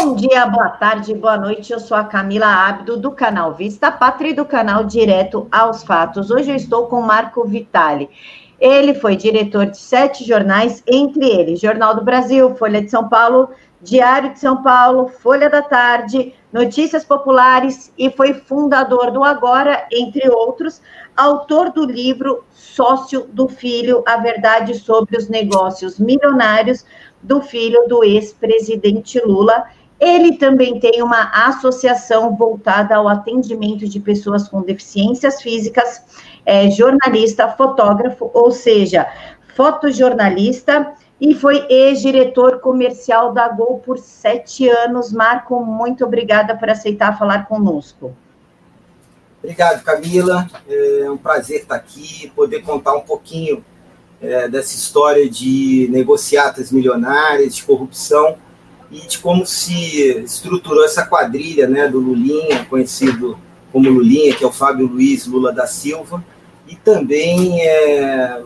Bom dia, boa tarde, boa noite. Eu sou a Camila Abdo, do canal Vista Pátria e do canal Direto aos Fatos. Hoje eu estou com Marco Vitali. Ele foi diretor de sete jornais, entre eles Jornal do Brasil, Folha de São Paulo, Diário de São Paulo, Folha da Tarde, Notícias Populares e foi fundador do Agora, entre outros, autor do livro Sócio do Filho: A Verdade sobre os Negócios Milionários do filho do ex-presidente Lula. Ele também tem uma associação voltada ao atendimento de pessoas com deficiências físicas, é jornalista, fotógrafo, ou seja, fotojornalista, e foi ex-diretor comercial da Gol por sete anos. Marco, muito obrigada por aceitar falar conosco. Obrigado, Camila. É um prazer estar aqui, poder contar um pouquinho é, dessa história de negociatas milionárias, de corrupção e de como se estruturou essa quadrilha né, do Lulinha, conhecido como Lulinha, que é o Fábio Luiz Lula da Silva, e também é,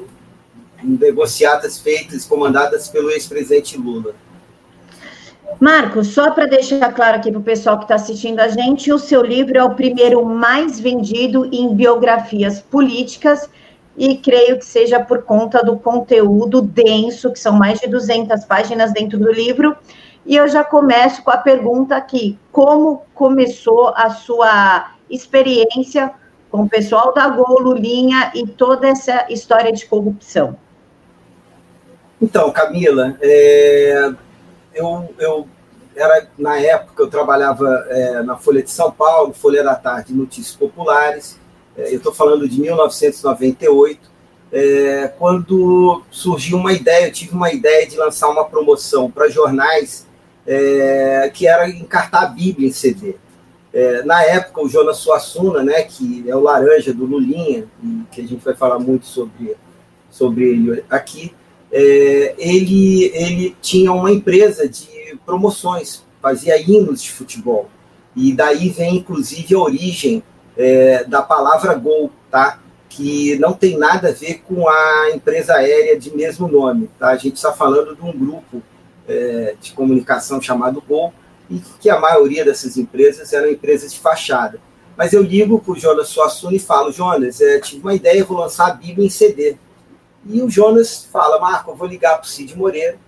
negociatas feitas, comandadas pelo ex-presidente Lula. Marcos, só para deixar claro aqui para o pessoal que está assistindo a gente, o seu livro é o primeiro mais vendido em biografias políticas e creio que seja por conta do conteúdo denso, que são mais de 200 páginas dentro do livro. E eu já começo com a pergunta aqui: como começou a sua experiência com o pessoal da Gol, Lulinha e toda essa história de corrupção? Então, Camila, é, eu, eu era na época eu trabalhava é, na Folha de São Paulo, Folha da Tarde, Notícias Populares é, eu estou falando de 1998, é, quando surgiu uma ideia, eu tive uma ideia de lançar uma promoção para jornais é, que era encartar a Bíblia em CD. É, na época, o Jonas Suassuna, né, que é o laranja do Lulinha, que a gente vai falar muito sobre, sobre ele aqui, é, ele, ele tinha uma empresa de promoções, fazia hinos de futebol. E daí vem, inclusive, a origem é, da palavra Gol, tá? que não tem nada a ver com a empresa aérea de mesmo nome. Tá? A gente está falando de um grupo é, de comunicação chamado Gol, e que a maioria dessas empresas eram empresas de fachada. Mas eu ligo para o Jonas Suassuna e falo, Jonas, é, tive uma ideia, vou lançar a Bíblia em CD. E o Jonas fala, Marco, eu vou ligar para o Cid Moreira.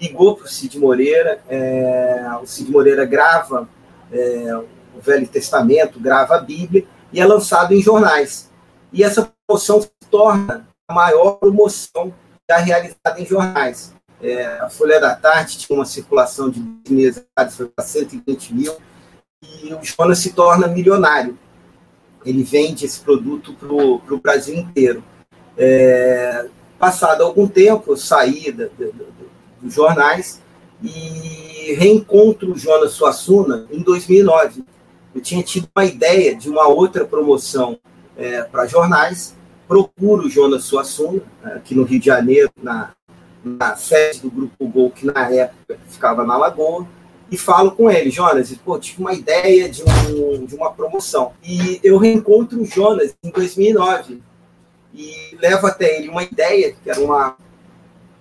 Ligou para o Cid Moreira, é, o Cid Moreira grava é, o Velho Testamento, grava a Bíblia e é lançado em jornais. E essa promoção se torna a maior promoção já realizada em jornais. É, a Folha da Tarde tinha uma circulação de meses, para 120 mil, e o Jonas se torna milionário. Ele vende esse produto para o Brasil inteiro. É, passado algum tempo, eu saí da, da, dos jornais e reencontro o Jonas Suassuna em 2009 eu tinha tido uma ideia de uma outra promoção é, para jornais, procuro o Jonas Suassuna, aqui no Rio de Janeiro, na, na sede do Grupo Gol, que na época ficava na Lagoa, e falo com ele, Jonas, pô, tive uma ideia de, um, de uma promoção. E eu reencontro o Jonas em 2009 e levo até ele uma ideia, que era uma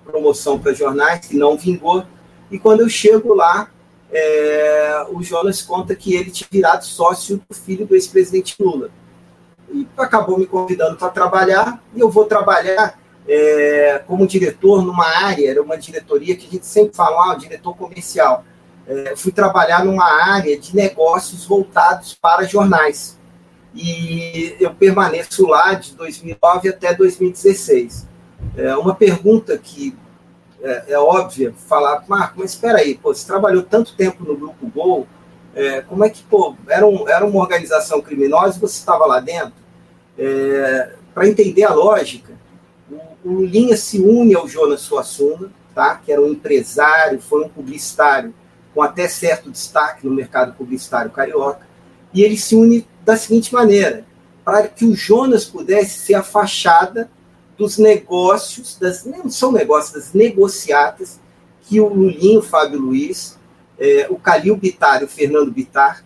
promoção para jornais, que não vingou. E quando eu chego lá, é, o Jonas conta que ele tinha virado sócio do filho do ex-presidente Lula. E acabou me convidando para trabalhar, e eu vou trabalhar é, como diretor numa área, era uma diretoria que a gente sempre fala, ah, diretor comercial. É, fui trabalhar numa área de negócios voltados para jornais. E eu permaneço lá de 2009 até 2016. É, uma pergunta que é, é óbvia falar, Marco, mas espera aí, pô, você trabalhou tanto tempo no Grupo Gol, é, como é que, pô, era, um, era uma organização criminosa e você estava lá dentro? É, Para entender a lógica, o, o Linha se une ao Jonas Suassuna, tá? que era um empresário, foi um publicitário com até certo destaque no mercado publicitário carioca, e ele se une da seguinte maneira, para que o Jonas pudesse ser a fachada dos negócios, das, não são negócios, das negociatas que o Lulinho, o Fábio Luiz, é, o Calil Bitar e o Fernando Bitar,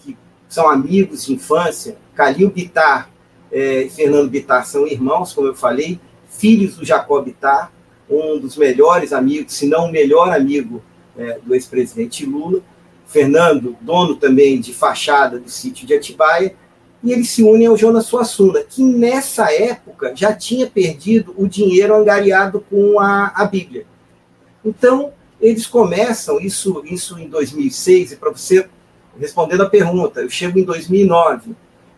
que são amigos de infância, Calil Bitar é, e Fernando Bitar são irmãos, como eu falei, filhos do Jacob Bitar, um dos melhores amigos, se não o melhor amigo é, do ex-presidente Lula, Fernando, dono também de fachada do sítio de Atibaia, e eles se unem ao Jonas Suassuna, que nessa época já tinha perdido o dinheiro angariado com a, a Bíblia. Então, eles começam, isso, isso em 2006, e para você respondendo a pergunta, eu chego em 2009,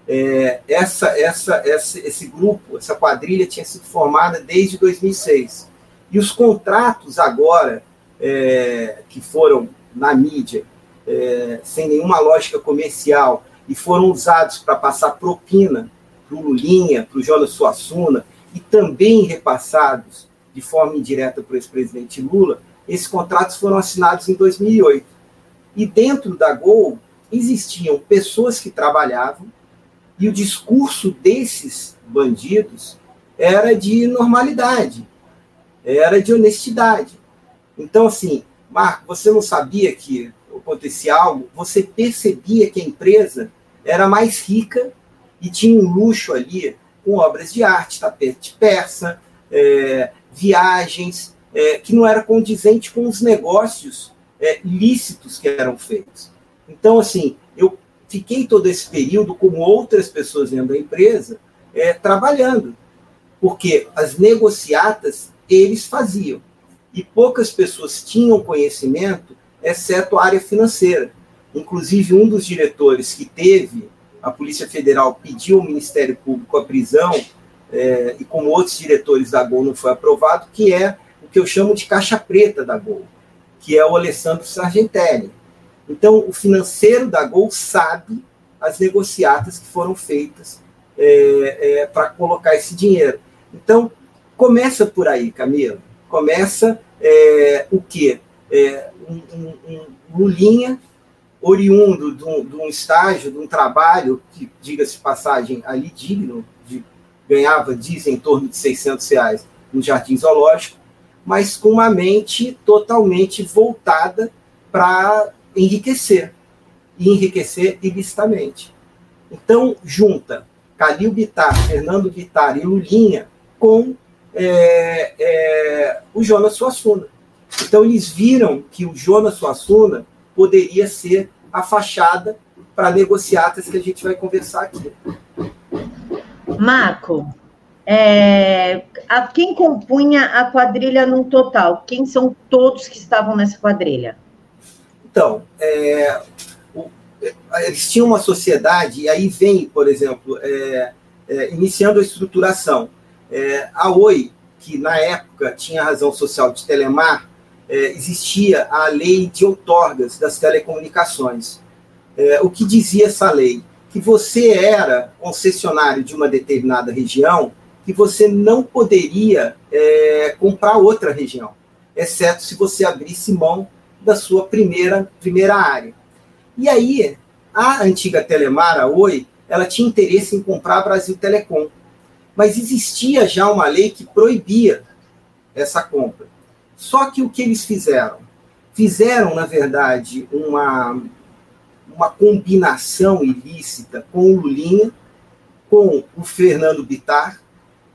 é, essa, essa, essa, esse grupo, essa quadrilha tinha sido formada desde 2006. E os contratos agora, é, que foram na mídia, é, sem nenhuma lógica comercial, e foram usados para passar propina para o Lulinha, para o Jonas Suassuna, e também repassados de forma indireta para o ex-presidente Lula, esses contratos foram assinados em 2008. E dentro da Gol existiam pessoas que trabalhavam, e o discurso desses bandidos era de normalidade, era de honestidade. Então, assim, Marco, você não sabia que acontecia algo, você percebia que a empresa era mais rica e tinha um luxo ali com obras de arte, tapete persa, é, viagens, é, que não era condizente com os negócios é, lícitos que eram feitos. Então, assim, eu fiquei todo esse período, como outras pessoas dentro da empresa, é, trabalhando, porque as negociatas eles faziam e poucas pessoas tinham conhecimento, exceto a área financeira. Inclusive, um dos diretores que teve, a Polícia Federal pediu ao Ministério Público a prisão, é, e como outros diretores da Gol não foi aprovado, que é o que eu chamo de caixa preta da Gol, que é o Alessandro Sargentelli. Então, o financeiro da Gol sabe as negociatas que foram feitas é, é, para colocar esse dinheiro. Então, começa por aí, Camila. Começa é, o quê? É, um, um, um Lulinha oriundo de um, de um, estágio, de um trabalho, que, diga-se passagem, ali digno, de, ganhava, dizem, em torno de 600 reais no Jardim Zoológico, mas com uma mente totalmente voltada para enriquecer, e enriquecer ilicitamente. Então, junta Calil Bittar, Fernando Bittar e Lulinha com é, é, o Jonas Suassuna. Então, eles viram que o Jonas Suassuna poderia ser a fachada para negociatas que a gente vai conversar aqui. Marco, é, a, quem compunha a quadrilha no total? Quem são todos que estavam nessa quadrilha? Então, é, o, é, eles tinham uma sociedade, e aí vem, por exemplo, é, é, iniciando a estruturação. É, a Oi, que na época tinha razão social de Telemar, é, existia a lei de outorgas das telecomunicações. O que dizia essa lei? Que você era concessionário de uma determinada região, que você não poderia comprar outra região, exceto se você abrisse mão da sua primeira, primeira área. E aí, a antiga Telemar, a Oi, ela tinha interesse em comprar a Brasil Telecom. Mas existia já uma lei que proibia essa compra. Só que o que eles fizeram? Fizeram, na verdade, uma, uma combinação ilícita com o Lulinha, com o Fernando Bitar,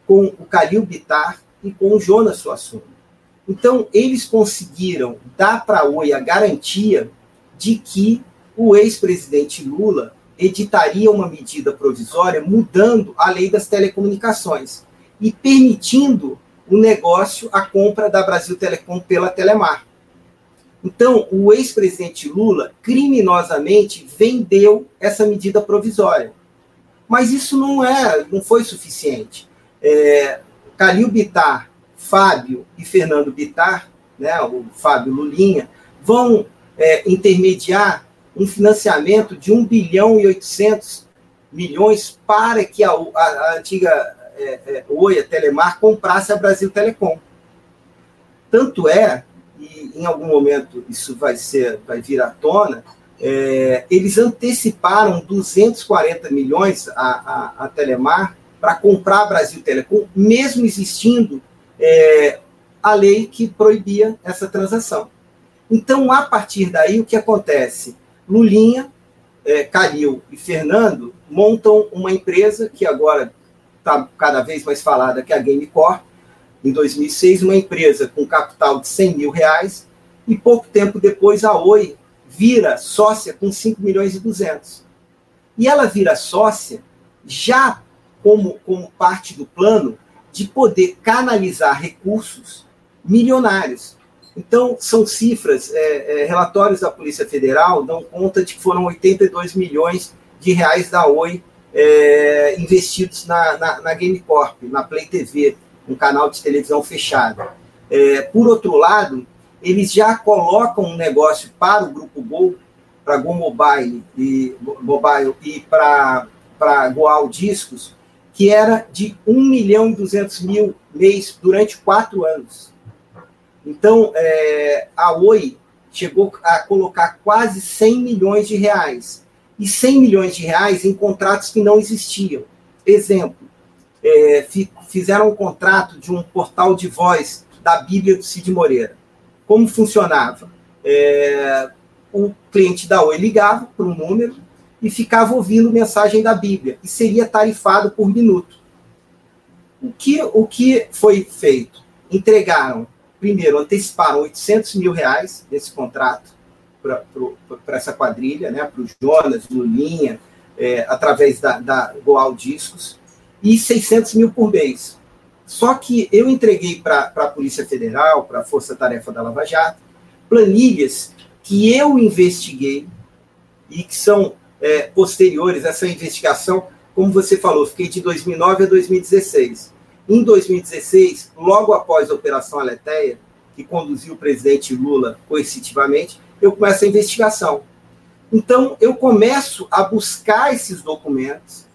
com o Calil Bitar e com o Jonas Suassuna. Então, eles conseguiram dar para a Oi a garantia de que o ex-presidente Lula editaria uma medida provisória mudando a lei das telecomunicações e permitindo o negócio, a compra da Brasil Telecom pela Telemar. Então, o ex-presidente Lula criminosamente vendeu essa medida provisória. Mas isso não é, não foi suficiente. É, Calil Bitar, Fábio e Fernando Bitar, né, o Fábio Lulinha, vão é, intermediar um financiamento de 1 bilhão e 800 milhões para que a, a, a antiga é, é, Oi, a Telemar, comprasse a Brasil Telecom. Tanto é, e em algum momento isso vai ser, vai vir à tona, é, eles anteciparam 240 milhões a, a, a Telemar para comprar a Brasil Telecom, mesmo existindo é, a lei que proibia essa transação. Então, a partir daí, o que acontece? Lulinha, é, Calil e Fernando montam uma empresa que agora está cada vez mais falada, que é a Gamecore, em 2006, uma empresa com capital de 100 mil reais, e pouco tempo depois a Oi vira sócia com 5 milhões e 200. E ela vira sócia já como, como parte do plano de poder canalizar recursos milionários. Então, são cifras, é, é, relatórios da Polícia Federal dão conta de que foram 82 milhões de reais da Oi é, investidos na, na, na Gamecorp, na Play TV, um canal de televisão fechado. É, por outro lado, eles já colocam um negócio para o Grupo Gol, para Go Mobile e, Mobile e para Goal Discos, que era de 1 milhão e 200 mil mês durante quatro anos. Então, é, a Oi chegou a colocar quase 100 milhões de reais. E 100 milhões de reais em contratos que não existiam. Exemplo, é, fizeram um contrato de um portal de voz da Bíblia do Cid Moreira. Como funcionava? É, o cliente da Oi ligava para um número e ficava ouvindo mensagem da Bíblia, e seria tarifado por minuto. O que, o que foi feito? Entregaram, primeiro, anteciparam 800 mil reais desse contrato para essa quadrilha, né, para o Jonas, Lulinha, é, através da, da Goal Discos, e 600 mil por mês. Só que eu entreguei para a Polícia Federal, para a Força Tarefa da Lava Jato, planilhas que eu investiguei e que são é, posteriores essa investigação. Como você falou, fiquei de 2009 a 2016. Em 2016, logo após a Operação Aleteia, que conduziu o presidente Lula coercitivamente, eu começo a investigação. Então, eu começo a buscar esses documentos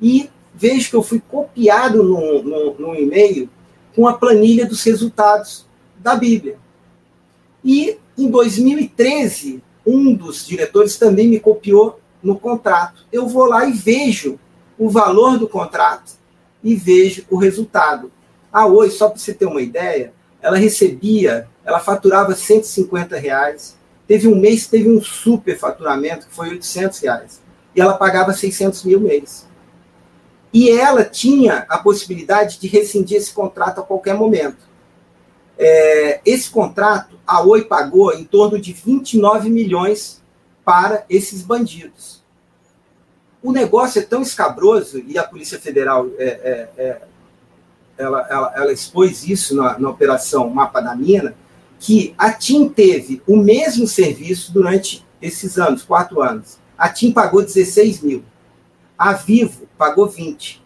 e vejo que eu fui copiado num, num, num e-mail com a planilha dos resultados da Bíblia. E em 2013, um dos diretores também me copiou no contrato. Eu vou lá e vejo o valor do contrato e vejo o resultado. A Oi, só para você ter uma ideia, ela recebia, ela faturava 150 reais. Teve um mês teve um super faturamento, que foi 800 reais. E ela pagava 600 mil mês. E ela tinha a possibilidade de rescindir esse contrato a qualquer momento. É, esse contrato, a Oi pagou em torno de 29 milhões para esses bandidos. O negócio é tão escabroso, e a Polícia Federal é, é, é, ela, ela, ela, expôs isso na, na Operação Mapa da Mina, que a TIM teve o mesmo serviço durante esses anos, quatro anos. A TIM pagou 16 mil. A Vivo pagou 20.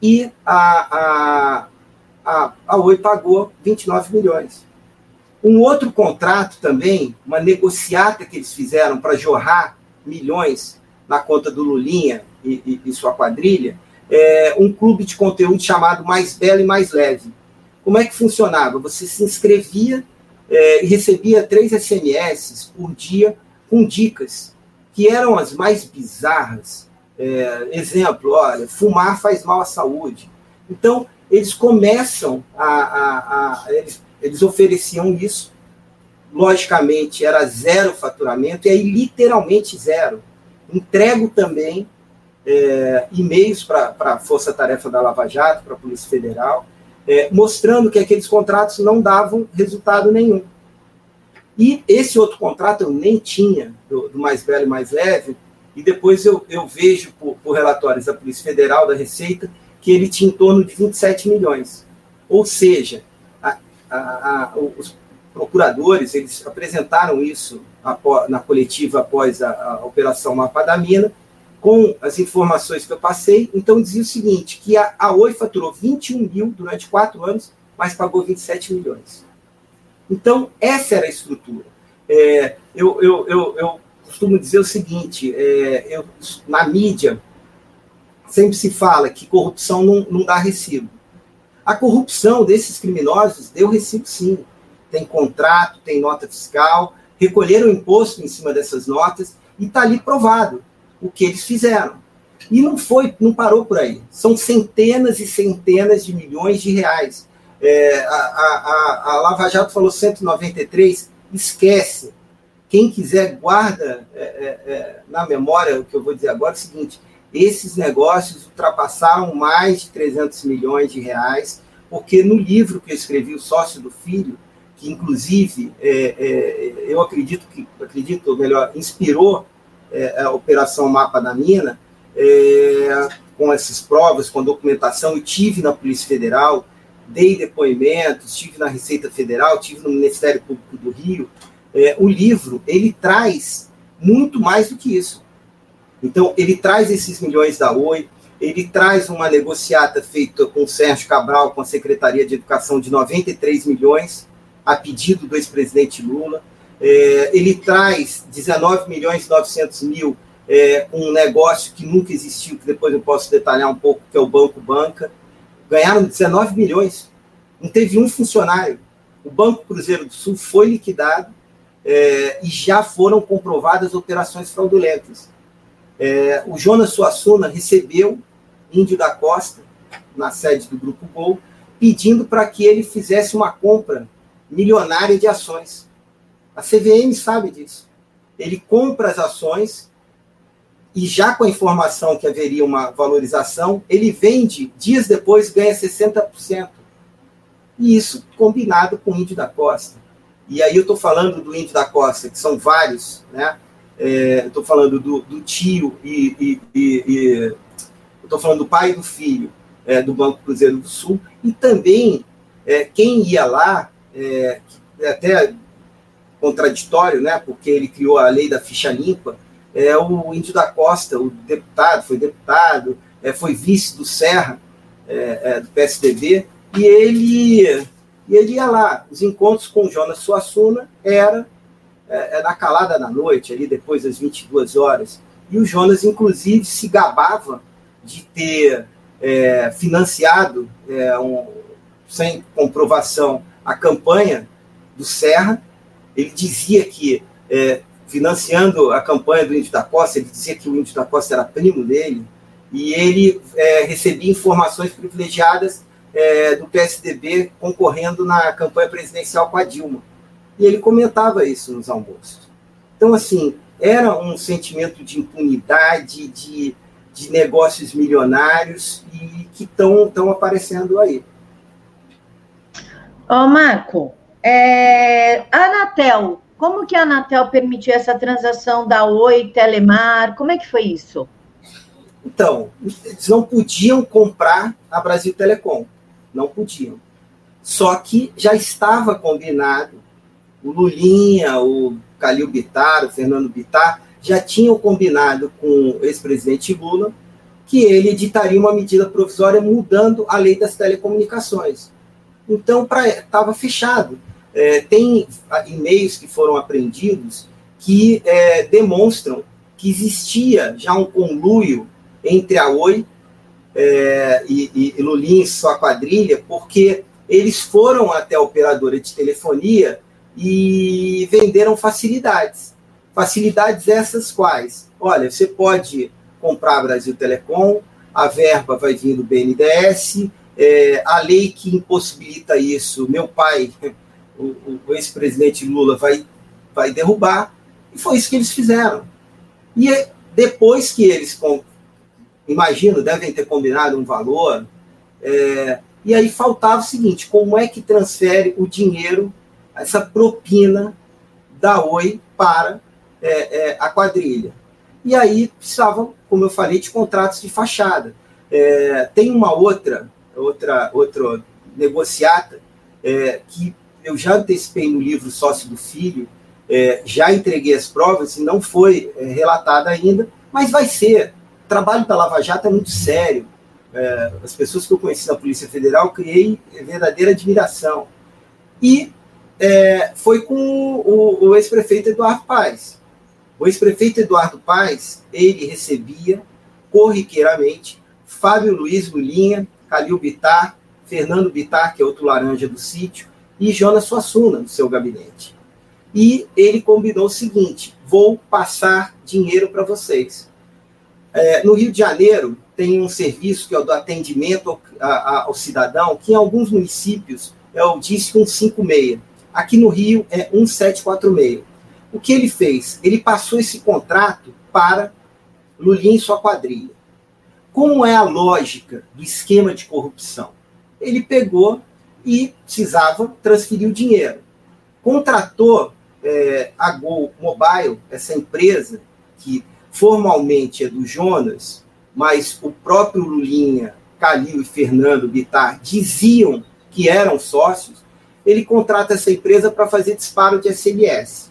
E a, a, a, a Oi pagou 29 milhões. Um outro contrato também, uma negociata que eles fizeram para jorrar milhões na conta do Lulinha e, e, e sua quadrilha, é um clube de conteúdo chamado Mais Belo e Mais Leve. Como é que funcionava? Você se inscrevia é, e recebia três SMS por dia com dicas, que eram as mais bizarras. É, exemplo, olha, fumar faz mal à saúde. Então, eles começam a. a, a eles, eles ofereciam isso, logicamente era zero faturamento, e aí literalmente zero. Entrego também é, e-mails para a Força Tarefa da Lava Jato, para a Polícia Federal, é, mostrando que aqueles contratos não davam resultado nenhum. E esse outro contrato eu nem tinha, do, do mais velho e mais leve, e depois eu, eu vejo por, por, relatórios da Polícia Federal, da Receita, que ele tinha em torno de 27 milhões. Ou seja, a, a, a, os procuradores eles apresentaram isso na coletiva após a, Operação Mapa da Mina, com as informações que eu passei. Então, dizia o seguinte, que a, a Oi faturou 21 mil durante quatro anos, mas pagou 27 milhões. Então, essa era a estrutura. É, eu, eu, eu, eu, costumo dizer o seguinte, é, eu, na mídia, sempre se fala que corrupção não, não dá recibo. A corrupção desses criminosos deu recibo sim. Tem contrato, tem nota fiscal, recolheram imposto em cima dessas notas e está ali provado o que eles fizeram. E não foi, não parou por aí. São centenas e centenas de milhões de reais. É, a, a, a, Lava Jato falou 193, esquece. Quem quiser, guarda é, é, é, na memória o que eu vou dizer agora: é o seguinte, esses negócios ultrapassaram mais de 300 milhões de reais, porque no livro que eu escrevi, O Sócio do Filho, que inclusive é, é, eu acredito que, acredito, ou melhor, inspirou é, a Operação Mapa da Mina, é, com essas provas, com a documentação, eu tive na Polícia Federal, dei depoimentos, tive na Receita Federal, tive no Ministério Público do Rio. É, o livro, ele traz muito mais do que isso. Então, ele traz esses milhões da Oi, ele traz uma negociata feita com o Sérgio Cabral, com a Secretaria de Educação, de 93 milhões, a pedido do ex-presidente Lula. É, ele traz 19 milhões e 900 mil é, um negócio que nunca existiu, que depois eu posso detalhar um pouco, que é o Banco Banca. Ganharam 19 milhões. Não teve um funcionário. O Banco Cruzeiro do Sul foi liquidado é, e já foram comprovadas operações fraudulentas. É, o Jonas Suassuna recebeu Índio da Costa, na sede do Grupo Gol, pedindo para que ele fizesse uma compra milionária de ações. A CVM sabe disso. Ele compra as ações e já com a informação que haveria uma valorização, ele vende, dias depois ganha 60%. E isso combinado com o Índio da Costa. E aí eu estou falando do Índio da Costa, que são vários, né? É, estou falando do, do tio e, e, e, estou falando do pai e do filho é, do Banco Cruzeiro do Sul, e também é, quem ia lá, é, é até contraditório, né, porque ele criou a lei da ficha limpa, é o Índio da Costa, o deputado, foi deputado, é, foi vice do Serra, é, do PSDB, e ele, e ele ia lá. Os encontros com Jonas Suassuna era é, é, na calada da noite, ali depois das 22 horas. E o Jonas, inclusive, se gabava de ter é, financiado, é, um, sem comprovação, a campanha do Serra. Ele dizia que, é, financiando a campanha do Índio da Costa, ele dizia que o Índio da Costa era primo dele, e ele é, recebia informações privilegiadas é, do PSDB concorrendo na campanha presidencial com a Dilma. E ele comentava isso nos almoços. Então, assim, era um sentimento de impunidade, de, de negócios milionários e que estão aparecendo aí. Ô, oh, Marco, é, Anatel, como que a Anatel permitiu essa transação da Oi Telemar? Como é que foi isso? Então, eles não podiam comprar a Brasil Telecom. Não podiam. Só que já estava combinado o Lulinha, o Calil Bittar, o Fernando Bittar, já tinham combinado com o ex-presidente Lula que ele editaria uma medida provisória mudando a lei das telecomunicações. Então, estava fechado. É, tem e-mails que foram apreendidos que é, demonstram que existia já um conluio entre a Oi é, e, e Lulinha e sua quadrilha, porque eles foram até a operadora de telefonia e venderam facilidades. Facilidades essas quais? Olha, você pode comprar Brasil Telecom, a verba vai vir do BNDES, é, a lei que impossibilita isso, meu pai, o, o ex-presidente Lula, vai, vai derrubar, e foi isso que eles fizeram. E depois que eles, imagino, devem ter combinado um valor, é, e aí faltava o seguinte: como é que transfere o dinheiro essa propina da Oi para é, é, a quadrilha. E aí precisavam, como eu falei, de contratos de fachada. É, tem uma outra, outra, outra negociata é, que eu já antecipei no livro Sócio do Filho, é, já entreguei as provas e não foi é, relatada ainda, mas vai ser. O trabalho da Lava Jato é muito sério. as pessoas que eu conheci na Polícia Federal criei verdadeira admiração. E é, foi com o, o ex-prefeito Eduardo Paes. O ex-prefeito Eduardo Paes, ele recebia corriqueiramente Fábio Luiz Lulinha, Calil Bitar, Fernando Bitar, que é outro laranja do sítio, e Jonas Suassuna, no seu gabinete. E ele combinou o seguinte: vou passar dinheiro para vocês. É, no Rio de Janeiro, tem um serviço que é o do atendimento ao, a, ao cidadão, que em alguns municípios é o DISC 156. Aqui no Rio é 1746. O que ele fez? Ele passou esse contrato para Lulinha e sua quadrilha. Como é a lógica do esquema de corrupção? Ele pegou e precisava transferir o dinheiro. contratou é, a Gol Mobile, essa empresa que formalmente é do Jonas, mas o próprio Lulinha, Calil e Fernando Bittar diziam que eram sócios, ele contrata essa empresa para fazer disparo de SMS.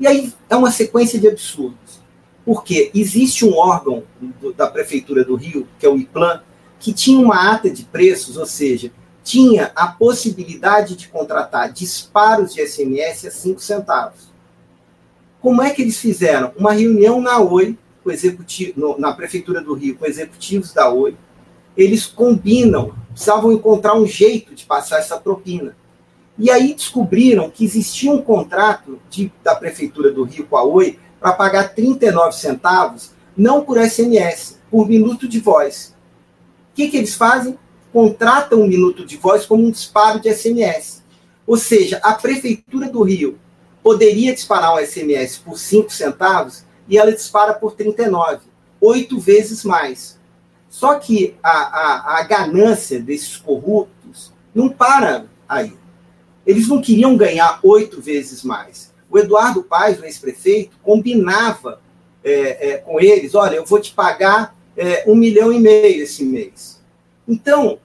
E aí é uma sequência de absurdos. Porque existe um órgão do, da Prefeitura do Rio, que é o IPLAN, que tinha uma ata de preços, ou seja, tinha a possibilidade de contratar disparos de SMS a 5 centavos. Como é que eles fizeram? Uma reunião na Oi, com executivo, na Prefeitura do Rio, com executivos da Oi. Eles combinam, precisavam encontrar um jeito de passar essa propina. E aí descobriram que existia um contrato de, da Prefeitura do Rio com a Oi para pagar 39 centavos, não por SMS, por minuto de voz. O que, que eles fazem? Contratam um minuto de voz como um disparo de SMS. Ou seja, a Prefeitura do Rio poderia disparar um SMS por 5 centavos e ela dispara por 39, oito vezes mais. Só que a, a, a ganância desses corruptos não para aí. Eles não queriam ganhar oito vezes mais. O Eduardo Paes, o ex-prefeito, combinava é, é, com eles: olha, eu vou te pagar é, um milhão e meio esse mês. Então,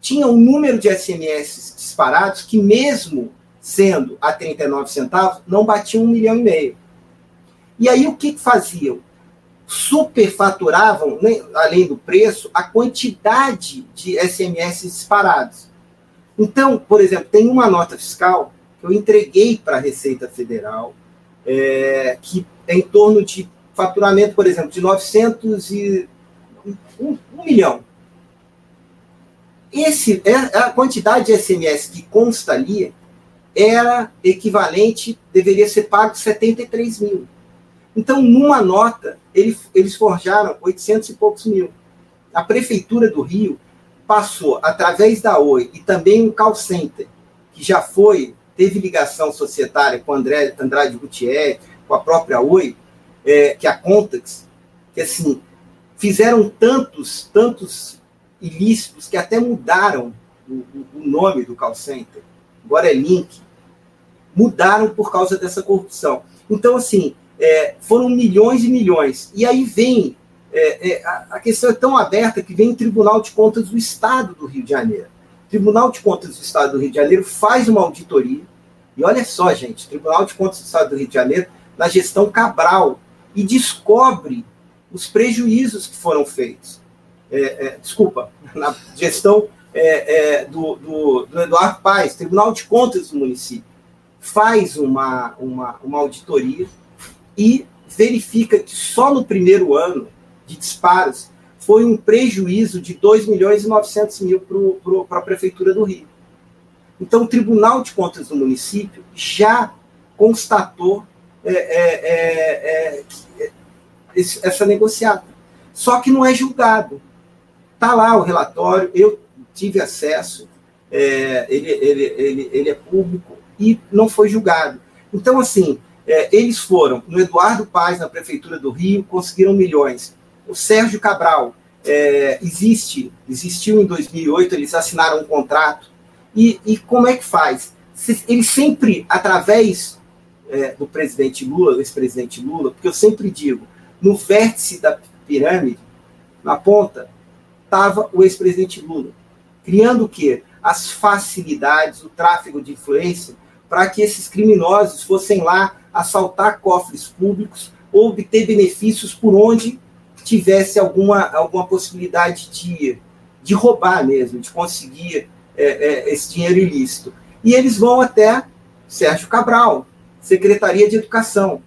tinha um número de SMS disparados que, mesmo sendo a 39 centavos, não batiam um milhão e meio. E aí o que, que faziam? Superfaturavam, além do preço, a quantidade de SMS disparados. Então, por exemplo, tem uma nota fiscal que eu entreguei para a Receita Federal, é, que é em torno de faturamento, por exemplo, de 900 e um, um milhão. Esse, é, a quantidade de SMS que consta ali era equivalente, deveria ser pago 73 mil. Então, numa nota, ele, eles forjaram 800 e poucos mil. A Prefeitura do Rio passou, através da Oi e também um call center, que já foi teve ligação societária com André, Andrade Gutierrez, com a própria Oi, é, que é a Contax, que assim, fizeram tantos, tantos ilícitos que até mudaram o, o nome do call center. Agora é Link. Mudaram por causa dessa corrupção. Então, assim, é, foram milhões e milhões. E aí vem, é, é, a, questão é tão aberta que vem o Tribunal de Contas do Estado do Rio de Janeiro. O Tribunal de Contas do Estado do Rio de Janeiro faz uma auditoria, e olha só, gente, Tribunal de Contas do Estado do Rio de Janeiro, na gestão Cabral, e descobre os prejuízos que foram feitos. É, é, desculpa, na gestão é, é, do, do, do, Eduardo Paes, Tribunal de Contas do município, faz uma, uma, uma auditoria e verifica que só no primeiro ano de disparos foi um prejuízo de 2 milhões e 900 mil para a Prefeitura do Rio. Então, o Tribunal de Contas do município já constatou é, é, é, é essa negociata. Só que não é julgado. Está lá o relatório, eu tive acesso, é, ele, ele, ele, ele é público e não foi julgado. Então, assim, é, eles foram no Eduardo Paz, na Prefeitura do Rio, conseguiram milhões. O Sérgio Cabral, é, existe, existiu em 2008, eles assinaram um contrato e, e como é que faz? Ele sempre, através é, do presidente Lula, do ex-presidente Lula, porque eu sempre digo, no vértice da pirâmide, na ponta, estava o ex-presidente Lula, criando o quê? As facilidades, o tráfego de influência, para que esses criminosos fossem lá assaltar cofres públicos ou obter benefícios por onde tivesse alguma, alguma possibilidade de, de roubar mesmo, de conseguir é, é, esse dinheiro ilícito. E eles vão até Sérgio Cabral, Secretaria de Educação.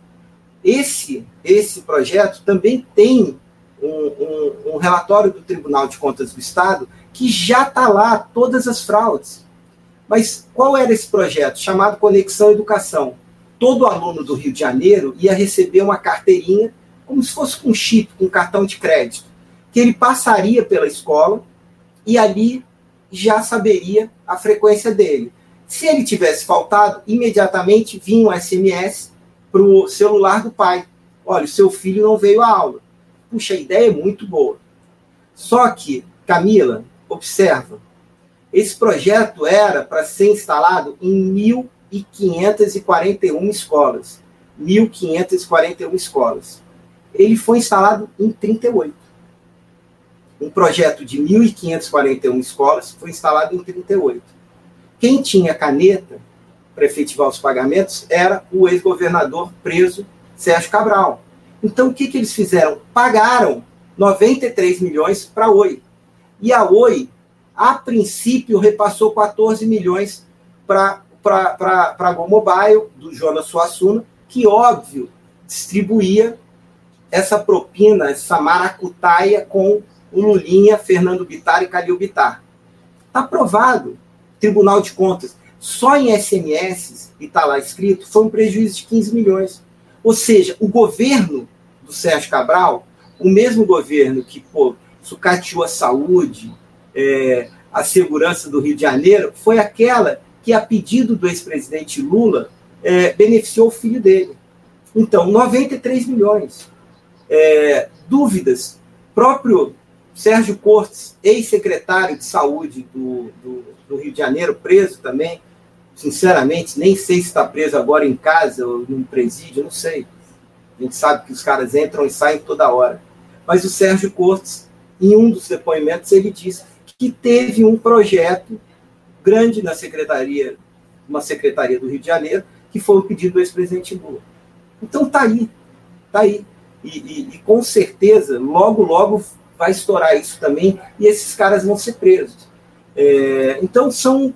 Esse, esse projeto também tem um, um, um relatório do Tribunal de Contas do Estado que já está lá todas as fraudes. Mas qual era esse projeto? Chamado Conexão Educação. Todo aluno do Rio de Janeiro ia receber uma carteirinha, como se fosse um chip, com um cartão de crédito, que ele passaria pela escola e ali já saberia a frequência dele. Se ele tivesse faltado, imediatamente vinha um SMS para o celular do pai. Olha, o seu filho não veio à aula. Puxa, a ideia é muito boa. Só que, Camila, observa, esse projeto era para ser instalado em 1.541 escolas. 1.541 escolas. Ele foi instalado em 38. Um projeto de 1.541 escolas foi instalado em 38. Quem tinha caneta para efetivar os pagamentos era o ex-governador preso Sérgio Cabral. Então, o que, que eles fizeram? Pagaram 93 milhões para a Oi. E a Oi, a princípio, repassou 14 milhões para a Go Mobile, do Jonas Suassuna, que, óbvio, distribuía essa propina, essa maracutaia com o Lulinha, Fernando Bitar e Calil Bitar. Está aprovado. Tribunal de Contas. Só em SMS, e está lá escrito, foi um prejuízo de 15 milhões. Ou seja, o governo do Sérgio Cabral, o mesmo governo que pô, sucateou a saúde, é, a segurança do Rio de Janeiro, foi aquela que, a pedido do ex-presidente Lula, é, beneficiou o filho dele. Então, 93 milhões. É, dúvidas. Próprio Sérgio Cortes, ex-secretário de saúde do, do, do, Rio de Janeiro, preso também. Sinceramente, nem sei se está preso agora em casa ou num presídio, não sei. A gente sabe que os caras entram e saem toda hora. Mas o Sérgio Cortes, em um dos depoimentos, ele disse que teve um projeto grande na secretaria, uma secretaria do Rio de Janeiro, que foi o pedido do ex-presidente Lula. Então tá aí, tá aí. E, e, e, com certeza, logo, logo vai estourar isso também, e esses caras vão ser presos. É, então são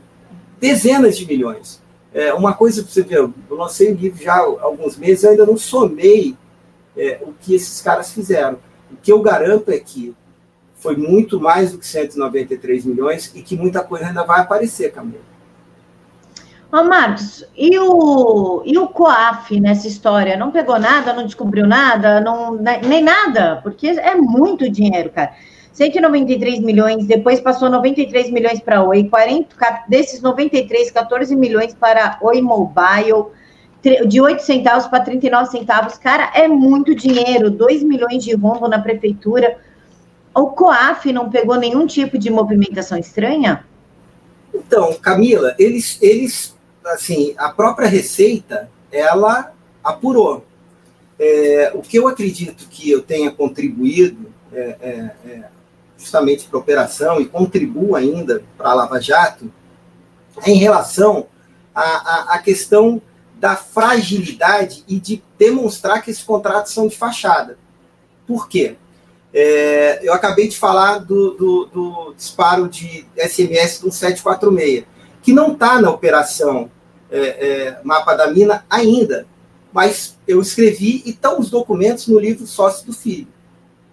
dezenas de milhões. É, uma coisa para você ver, eu lancei o livro já há alguns meses, eu ainda não somei é, o que esses caras fizeram. O que eu garanto é que foi muito mais do que 193 milhões e que muita coisa ainda vai aparecer, Camila. Ô, Marcos, e o, e o COAF nessa história? Não pegou nada, não descobriu nada, não, nem nada? Porque é muito dinheiro, cara. 193 milhões, depois passou 93 milhões para Oi, 40, desses 93, 14 milhões para Oi Mobile, de 8 centavos para 39 centavos. Cara, é muito dinheiro, 2 milhões de rombo na prefeitura. O COAF não pegou nenhum tipo de movimentação estranha? Então, Camila, eles, eles assim, a própria Receita, ela apurou. É, o que eu acredito que eu tenha contribuído é, é, é justamente para a operação e contribuo ainda para a Lava Jato é em relação à, questão da fragilidade e de demonstrar que esses contratos são de fachada. Por quê? É, eu acabei de falar do, do, do disparo de SMS do 746, que não está na operação é, é, Mapa da Mina ainda, mas eu escrevi e estão os documentos no livro Sócio do Filho.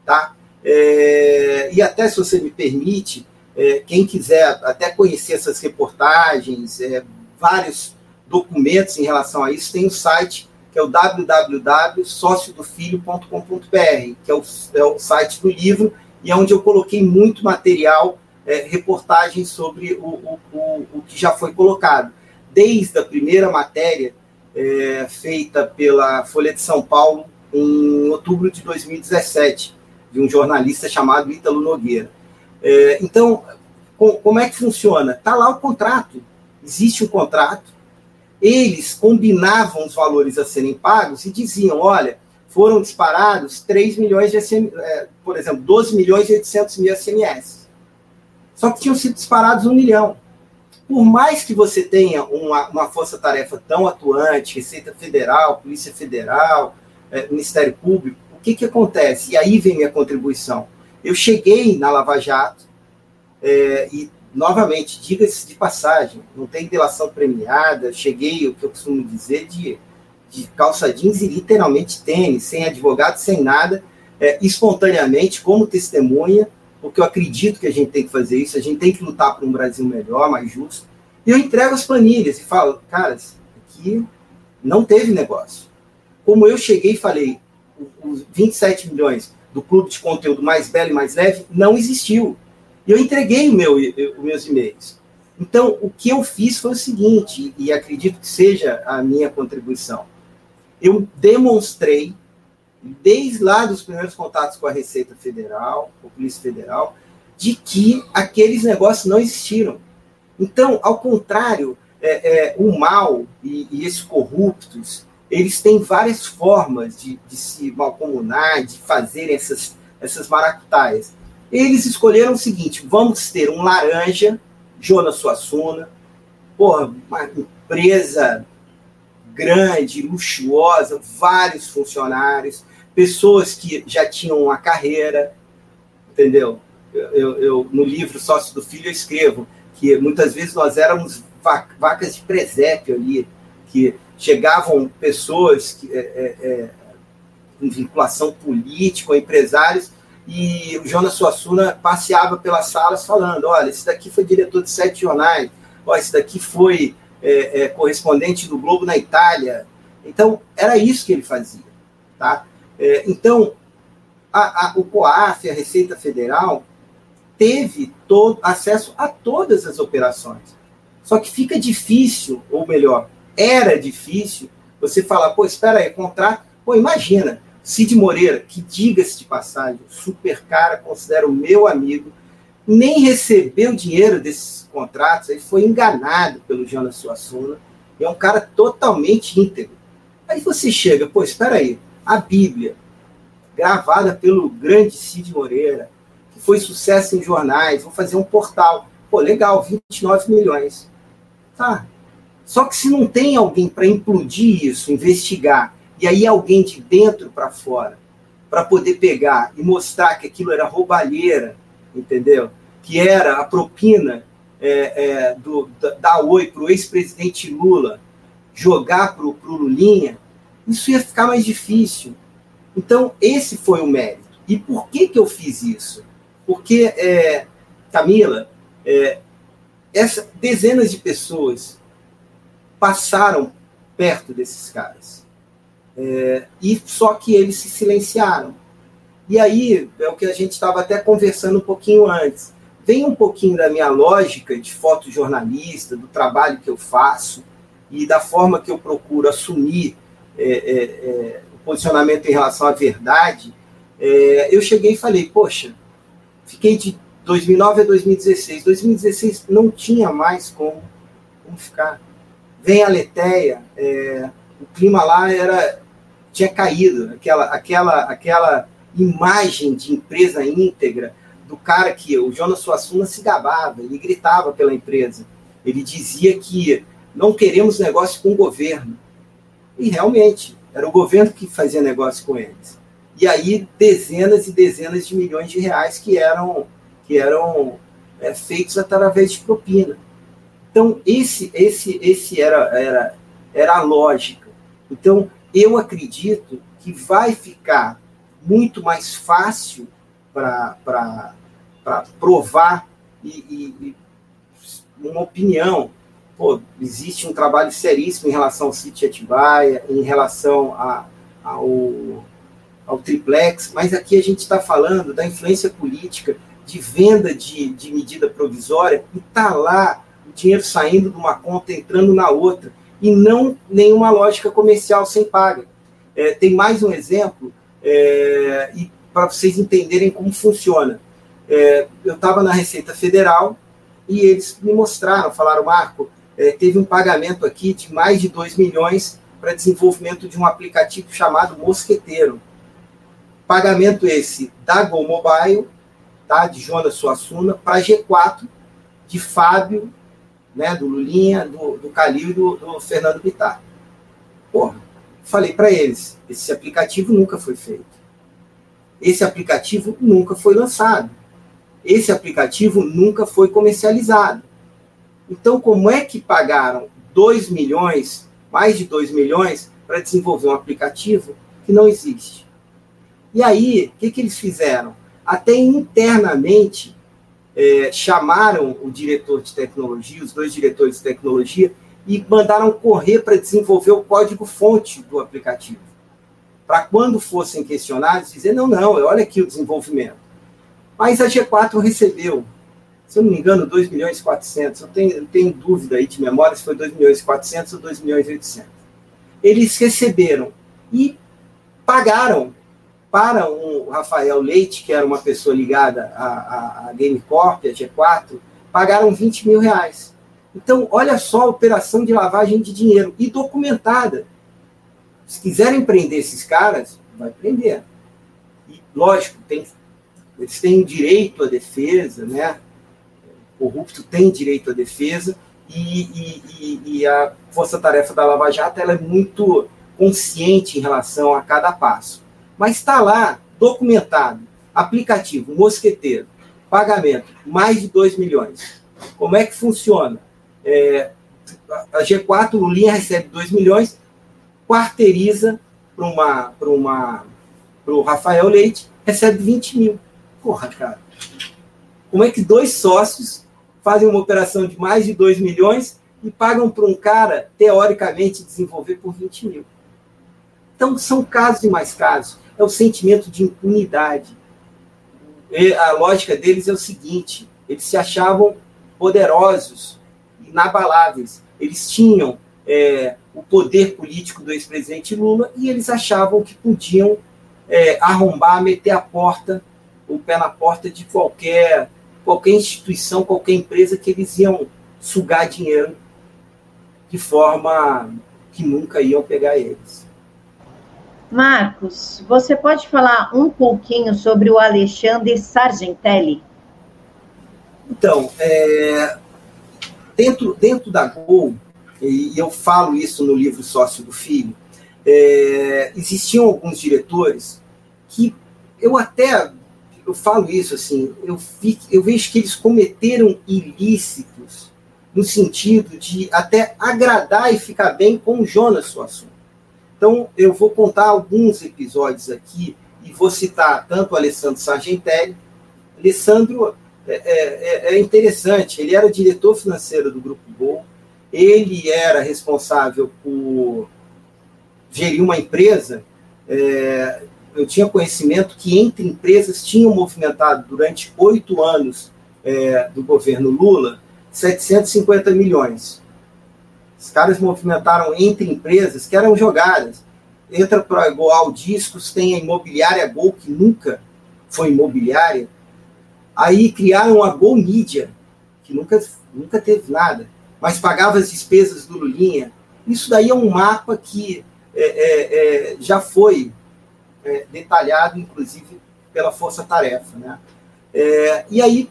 Tá? É, e até, se você me permite, é, quem quiser até conhecer essas reportagens, é, vários documentos em relação a isso, tem o um site que é o www.sociodofilho.com.br, que é o, é o, site do livro, e é onde eu coloquei muito material, é, reportagens sobre o, o, o, o que já foi colocado desde a primeira matéria é, feita pela Folha de São Paulo em outubro de 2017, de um jornalista chamado Ítalo Nogueira. É, então, com, como é que funciona? Está lá o contrato, existe um contrato, eles combinavam os valores a serem pagos e diziam, olha, foram disparados 3 milhões de SMS, é, por exemplo, 12 milhões e 800 mil SMS. Só que tinham sido disparados um milhão por mais que você tenha uma, uma força-tarefa tão atuante, Receita Federal, Polícia Federal, é, Ministério Público, o que, que acontece? E aí vem minha contribuição. Eu cheguei na Lava Jato é, e, novamente, diga-se de passagem, não tem delação premiada, cheguei, o que eu costumo dizer, de, de calça jeans e literalmente tênis, sem advogado, sem nada, é, espontaneamente, como testemunha, porque eu acredito que a gente tem que fazer isso, a gente tem que lutar por um Brasil melhor, mais justo. E eu entrego as planilhas e falo, caras, aqui não teve negócio. Como eu cheguei e falei, os 27 milhões do clube de conteúdo mais belo e mais leve não existiu. E eu entreguei o meu, os meus e-mails. Então, o que eu fiz foi o seguinte, e acredito que seja a minha contribuição. Eu demonstrei desde lá dos primeiros contatos com a Receita Federal, com a Polícia Federal, de que aqueles negócios não existiram. Então, ao contrário, é, é, o mal e, e esses corruptos, eles têm várias formas de, de se malcomunar, de fazer essas, essas maracutaias. Eles escolheram o seguinte: vamos ter um laranja, Jonas Suassuna, porra, uma empresa grande, luxuosa, vários funcionários, pessoas que já tinham uma carreira, entendeu? Eu, eu, no livro Sócio do Filho eu escrevo que muitas vezes nós éramos vacas de presépio ali, que chegavam pessoas que, é, é, é, com vinculação política, empresários, e o Jonas Suassuna passeava pelas salas falando, olha, esse daqui foi diretor de sete jornais, olha, esse daqui foi é, é, correspondente do Globo na Itália. Então, era isso que ele fazia. Tá? É, então, a, a, o COAF, a Receita Federal, teve todo, acesso a todas as operações. Só que fica difícil, ou melhor, era difícil, você falar, pô, espera aí, contrato. Pô, imagina, Cid Moreira, que diga-se de passagem, super cara, considero meu amigo, nem recebeu dinheiro desses contratos, ele foi enganado pelo Jonas Suassuna, é um cara totalmente íntegro. Aí você chega, pô, espera aí, a Bíblia, gravada pelo grande Cid Moreira, que foi sucesso em jornais, vou fazer um portal. Pô, legal, 29 milhões. Tá. Só que se não tem alguém para implodir isso, investigar, e aí alguém de dentro para fora, para poder pegar e mostrar que aquilo era roubalheira, entendeu? Que era a propina é, é, do, da, da Oi para o ex-presidente Lula jogar para o Lulinha, isso ia ficar mais difícil. Então, esse foi o mérito. E por que, que eu fiz isso? Porque, é, Camila, é, essa, dezenas de pessoas passaram perto desses caras. É, e só que eles se silenciaram. E aí é o que a gente estava até conversando um pouquinho antes. Vem um pouquinho da minha lógica de fotojornalista, do trabalho que eu faço e da forma que eu procuro assumir é, é, é o posicionamento em relação à verdade. É, eu cheguei e falei, poxa, fiquei de 2009 a 2016. 2016 não tinha mais como, como ficar. Vem a Leteia, é, o clima lá era tinha caído, aquela, aquela, aquela imagem de empresa íntegra do cara que o Jonas Suassuna se gabava, ele gritava pela empresa. Ele dizia que não queremos negócio com o governo. E realmente, era o governo que fazia negócio com eles. E aí, dezenas e dezenas de milhões de reais que eram que eram é, feitos através de propina. Então, esse, esse, esse era, era, era a lógica. Então, eu acredito que vai ficar muito mais fácil para provar e, e, e, uma opinião. Pô, existe um trabalho seríssimo em relação ao City Atibaia, em relação a, ao, ao triplex, mas aqui a gente está falando da influência política de venda de, de medida provisória e está lá o dinheiro saindo de uma conta, entrando na outra, e não nenhuma lógica comercial sem paga. É, tem mais um exemplo, é, e para vocês entenderem como funciona. É, eu estava na Receita Federal e eles me mostraram, falaram, Marco, é, teve um pagamento aqui de mais de 2 milhões para desenvolvimento de um aplicativo chamado Mosqueteiro. Pagamento esse da Go Mobile tá? de Jonas Suassuna, para G4, de Fábio, né, do Lulinha, do, do Calil e do, do Fernando Bittar. Porra, falei para eles, esse aplicativo nunca foi feito. Esse aplicativo nunca foi lançado. Esse aplicativo nunca foi comercializado. Então, como é que pagaram 2 milhões, mais de 2 milhões, para desenvolver um aplicativo que não existe? E aí, o que, que eles fizeram? até internamente é, chamaram o diretor de tecnologia, os dois diretores de tecnologia, e mandaram correr para desenvolver o código-fonte do aplicativo. Para quando fossem questionados, dizer: não, não, olha aqui o desenvolvimento. Mas a G4 recebeu, se eu não me engano, 2 milhões e 400. Eu tenho, eu tenho dúvida aí de memória se foi 2 milhões e 400 ou 2 milhões e 800. Eles receberam e pagaram para o Rafael Leite, que era uma pessoa ligada à, à, à Game Corp, a G4, pagaram 20 mil reais. Então, olha só a operação de lavagem de dinheiro e documentada. Se quiserem prender esses caras, vai prender. E, lógico, tem, eles têm direito à defesa, né? Corrupto tem direito à defesa e, e, e a força-tarefa da Lava Jato ela é muito consciente em relação a cada passo. Mas está lá, documentado, aplicativo, mosqueteiro, pagamento, mais de 2 milhões. Como é que funciona? É, a G4, o Linha recebe 2 milhões, quarteiriza para uma, uma, o Rafael Leite, recebe 20 mil. Porra, cara. Como é que dois sócios fazem uma operação de mais de 2 milhões e pagam para um cara, teoricamente, desenvolver por 20 mil? Então, são casos e mais casos. É o sentimento de impunidade. E a lógica deles é o seguinte: eles se achavam poderosos, inabaláveis. Eles tinham é, o poder político do ex-presidente Lula e eles achavam que podiam é, arrombar, meter a porta, o pé na porta de qualquer, qualquer instituição, qualquer empresa que eles iam sugar dinheiro de forma que nunca iam pegar eles. Marcos, você pode falar um pouquinho sobre o Alexandre Sargentelli? Então, é, dentro, dentro da Gol, e eu falo isso no livro Sócio do Filho, é, existiam alguns diretores que eu até eu falo isso assim, eu, vi, eu vejo que eles cometeram ilícitos no sentido de até agradar e ficar bem com o Jonas Suassuna. Então, eu vou contar alguns episódios aqui e vou citar tanto Alessandro Sargentelli. Alessandro é, é, é, é interessante, ele era diretor financeiro do Grupo Gol, ele era responsável por gerir uma empresa. É, eu tinha conhecimento que entre empresas tinham movimentado durante oito anos é, do governo Lula 750 milhões. Os caras movimentaram entre empresas que eram jogadas. Entra para Goal Discos, tem a imobiliária Gol, que nunca foi imobiliária, Aí criaram a Gol Mídia, que nunca, nunca teve nada, mas pagava as despesas do Lulinha. Isso daí é um mapa que é, é, é, já foi é, detalhado, inclusive, pela Força Tarefa. Né? É, e aí,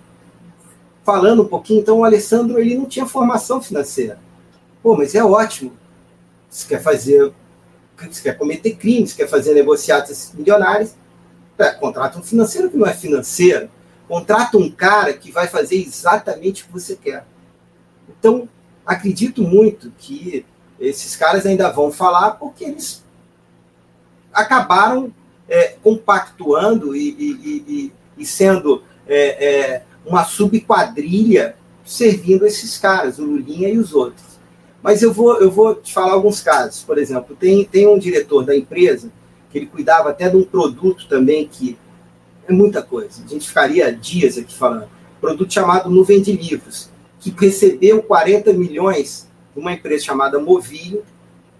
falando um pouquinho, então o Alessandro ele não tinha formação financeira. Pô, mas é ótimo. Você quer fazer, você quer cometer crimes, quer fazer negociatas milionárias, é, contrata um financeiro que não é financeiro Contrata um cara que vai fazer exatamente o que você quer. Então, acredito muito que esses caras ainda vão falar porque eles acabaram é, compactuando e, e, e, e sendo é, é, uma subquadrilha servindo esses caras, o Lulinha e os outros. Mas eu vou, eu vou te falar alguns casos. Por exemplo, tem, tem um diretor da empresa que ele cuidava até de um produto também que é muita coisa. A gente ficaria dias aqui falando. Produto chamado Nuvem de Livros, que recebeu 40 milhões de uma empresa chamada Movilho,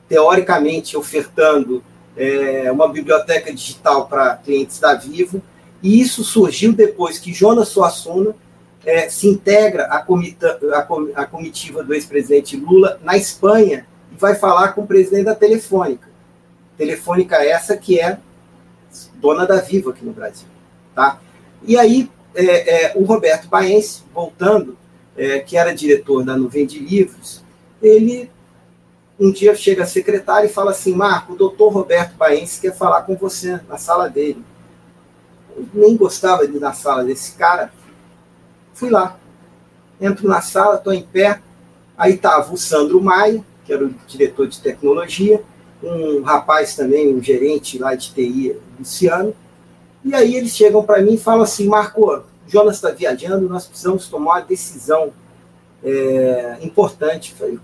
teoricamente ofertando é, uma biblioteca digital para clientes da Vivo. E isso surgiu depois que Jonas Suassuna é, se integra à, comita, à, à comitiva do ex-presidente Lula na Espanha e vai falar com o presidente da Telefônica. Telefônica essa que é dona da Vivo aqui no Brasil. Tá? E aí, é, é, o Roberto Baense, voltando, é, que era diretor da Nuvem de Livros, ele um dia chega a secretário e fala assim: Marco, o doutor Roberto Baense quer falar com você na sala dele. Eu nem gostava de ir na sala desse cara. Fui lá. Entro na sala, estou em pé. Aí estava o Sandro Maia, que era o diretor de tecnologia, um rapaz também, um gerente lá de TI, Luciano, e aí eles chegam para mim e falam assim, Marco, Jonas está viajando, nós precisamos tomar uma decisão é, importante. Falei,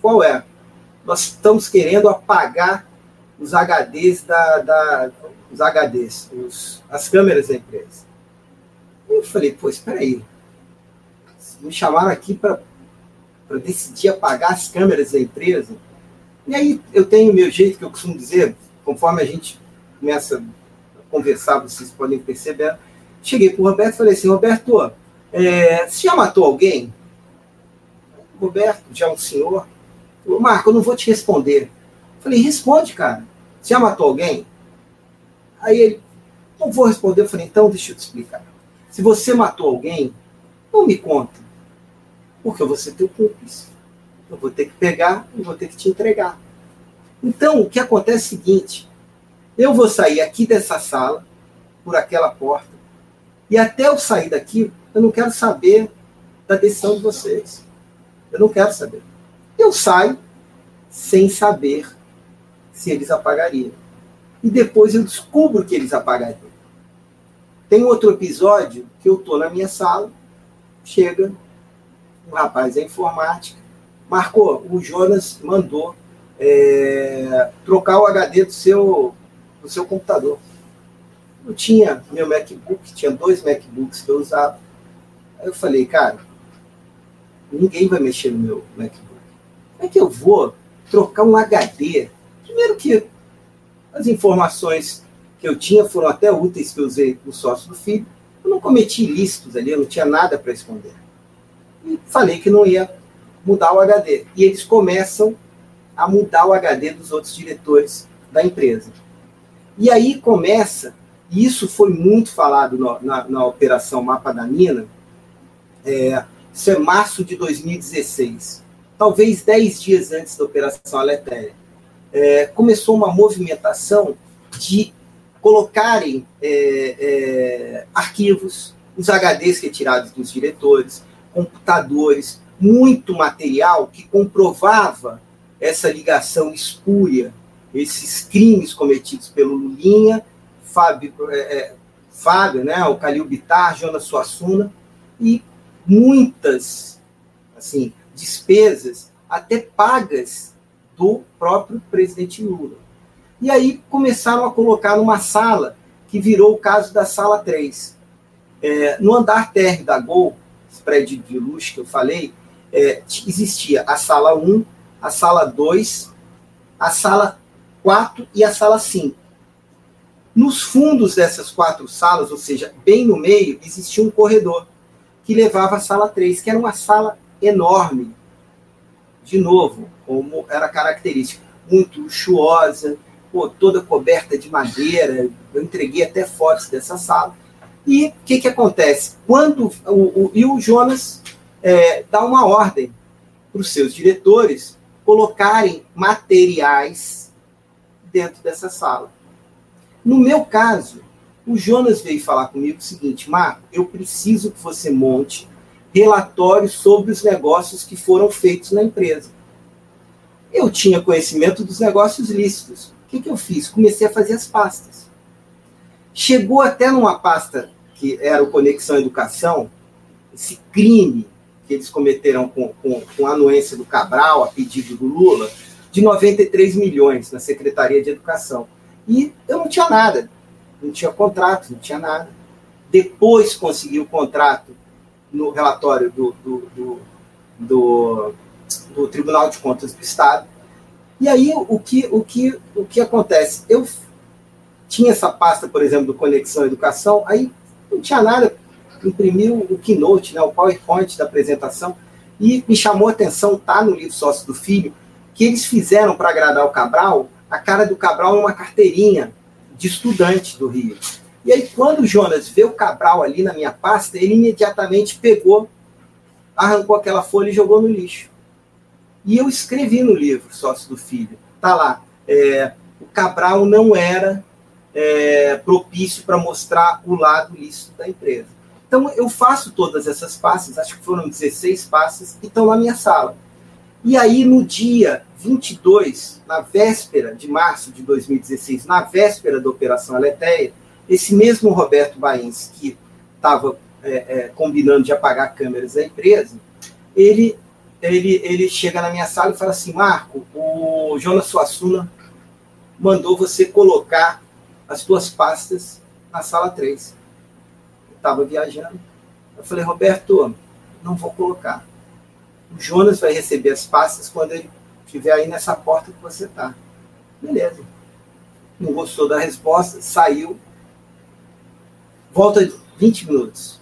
qual é? Nós estamos querendo apagar os HDs da, da os HDs, os, as câmeras da empresa. Eu falei, pô, espera aí. Me chamaram aqui para decidir apagar as câmeras da empresa. E aí eu tenho o meu jeito que eu costumo dizer, conforme a gente começa conversar, vocês podem perceber. Cheguei para o Roberto e falei assim, Roberto, é, você já matou alguém? Roberto, já um senhor, Marco, eu não vou te responder. Eu falei, responde, cara. Você já matou alguém? Aí ele, não vou responder. Eu falei, então deixa eu te explicar. Se você matou alguém, não me conta. Porque eu vou ser teu cúmplice. Eu vou ter que pegar e vou ter que te entregar. Então, o que acontece é o seguinte: eu vou sair aqui dessa sala, por aquela porta, e até eu sair daqui, eu não quero saber da decisão de vocês. Eu não quero saber. Eu saio sem saber se eles apagariam. E depois eu descubro que eles apagariam. Tem outro episódio que eu estou na minha sala, chega um rapaz da informática, marcou, o Jonas mandou é, trocar o HD do seu, do seu computador. Eu tinha meu MacBook, tinha dois MacBooks que eu usava. Aí eu falei, cara, ninguém vai mexer no meu MacBook. Como é que eu vou trocar um HD? Primeiro que as informações que eu tinha foram até úteis que eu usei no sócio do filho. Eu não cometi ilícitos ali, eu não tinha nada para esconder. E falei que não ia mudar o HD. E eles começam a mudar o HD dos outros diretores da empresa. E aí começa e isso foi muito falado no, na, na, Operação Mapa da Mina. É, isso é março de 2016. Talvez dez dias antes da Operação Aletéria. É, começou uma movimentação de colocarem é, é arquivos, os HDs retirados dos diretores, computadores, muito material que comprovava essa ligação espúria, esses crimes cometidos pelo Lulinha Fábio, é, é, Fábio né, o Calil Bitar, Jonas Suassuna, e muitas assim, despesas, até pagas do próprio presidente Lula. E aí começaram a colocar numa sala que virou o caso da sala 3. É, no andar térreo da Gol, esse prédio de luxo que eu falei, é, existia a sala 1, a sala 2, a sala 4 e a sala 5. Nos fundos dessas quatro salas, ou seja, bem no meio, existia um corredor que levava à sala 3, que era uma sala enorme. De novo, como era característica, muito luxuosa, pô, toda coberta de madeira. Eu entreguei até fotos dessa sala. E o que, que acontece? Quando o, o, e o Jonas é, dá uma ordem para os seus diretores colocarem materiais dentro dessa sala. No meu caso, o Jonas veio falar comigo o seguinte: Marco, eu preciso que você monte relatórios sobre os negócios que foram feitos na empresa. Eu tinha conhecimento dos negócios lícitos. O que, que eu fiz? Comecei a fazer as pastas. Chegou até numa pasta que era o Conexão Educação, esse crime que eles cometeram com, com, com a anuência do Cabral, a pedido do Lula, de 93 milhões na Secretaria de Educação. E eu não tinha nada, não tinha contrato, não tinha nada. Depois consegui o contrato no relatório do, do, do, do, do Tribunal de Contas do Estado. E aí o que, o que, o que acontece? Eu tinha essa pasta, por exemplo, do Conexão Educação, aí não tinha nada, imprimiu o keynote, né, o PowerPoint da apresentação, e me chamou a atenção, tá no livro Sócio do Filho, que eles fizeram para agradar o Cabral a cara do Cabral numa carteirinha de estudante do Rio. E aí, quando o Jonas vê o Cabral ali na minha pasta, ele imediatamente pegou, arrancou aquela folha e jogou no lixo. E eu escrevi no livro, Sócio do Filho, tá lá, é, o Cabral não era é, propício para mostrar o lado lícito da empresa. Então, eu faço todas essas passes, acho que foram 16 passes, e estão na minha sala. E aí, no dia 22, na véspera de março de 2016, na véspera da Operação Aleteia, esse mesmo Roberto Bains, que estava é, é, combinando de apagar câmeras da empresa, ele, ele, ele chega na minha sala e fala assim: Marco, o Jonas Suassuna mandou você colocar as tuas pastas na sala 3. Eu estava viajando. Eu falei, Roberto, não vou colocar. O Jonas vai receber as pastas quando ele estiver aí nessa porta que você está. Beleza. Não gostou da resposta, saiu. Volta 20 minutos.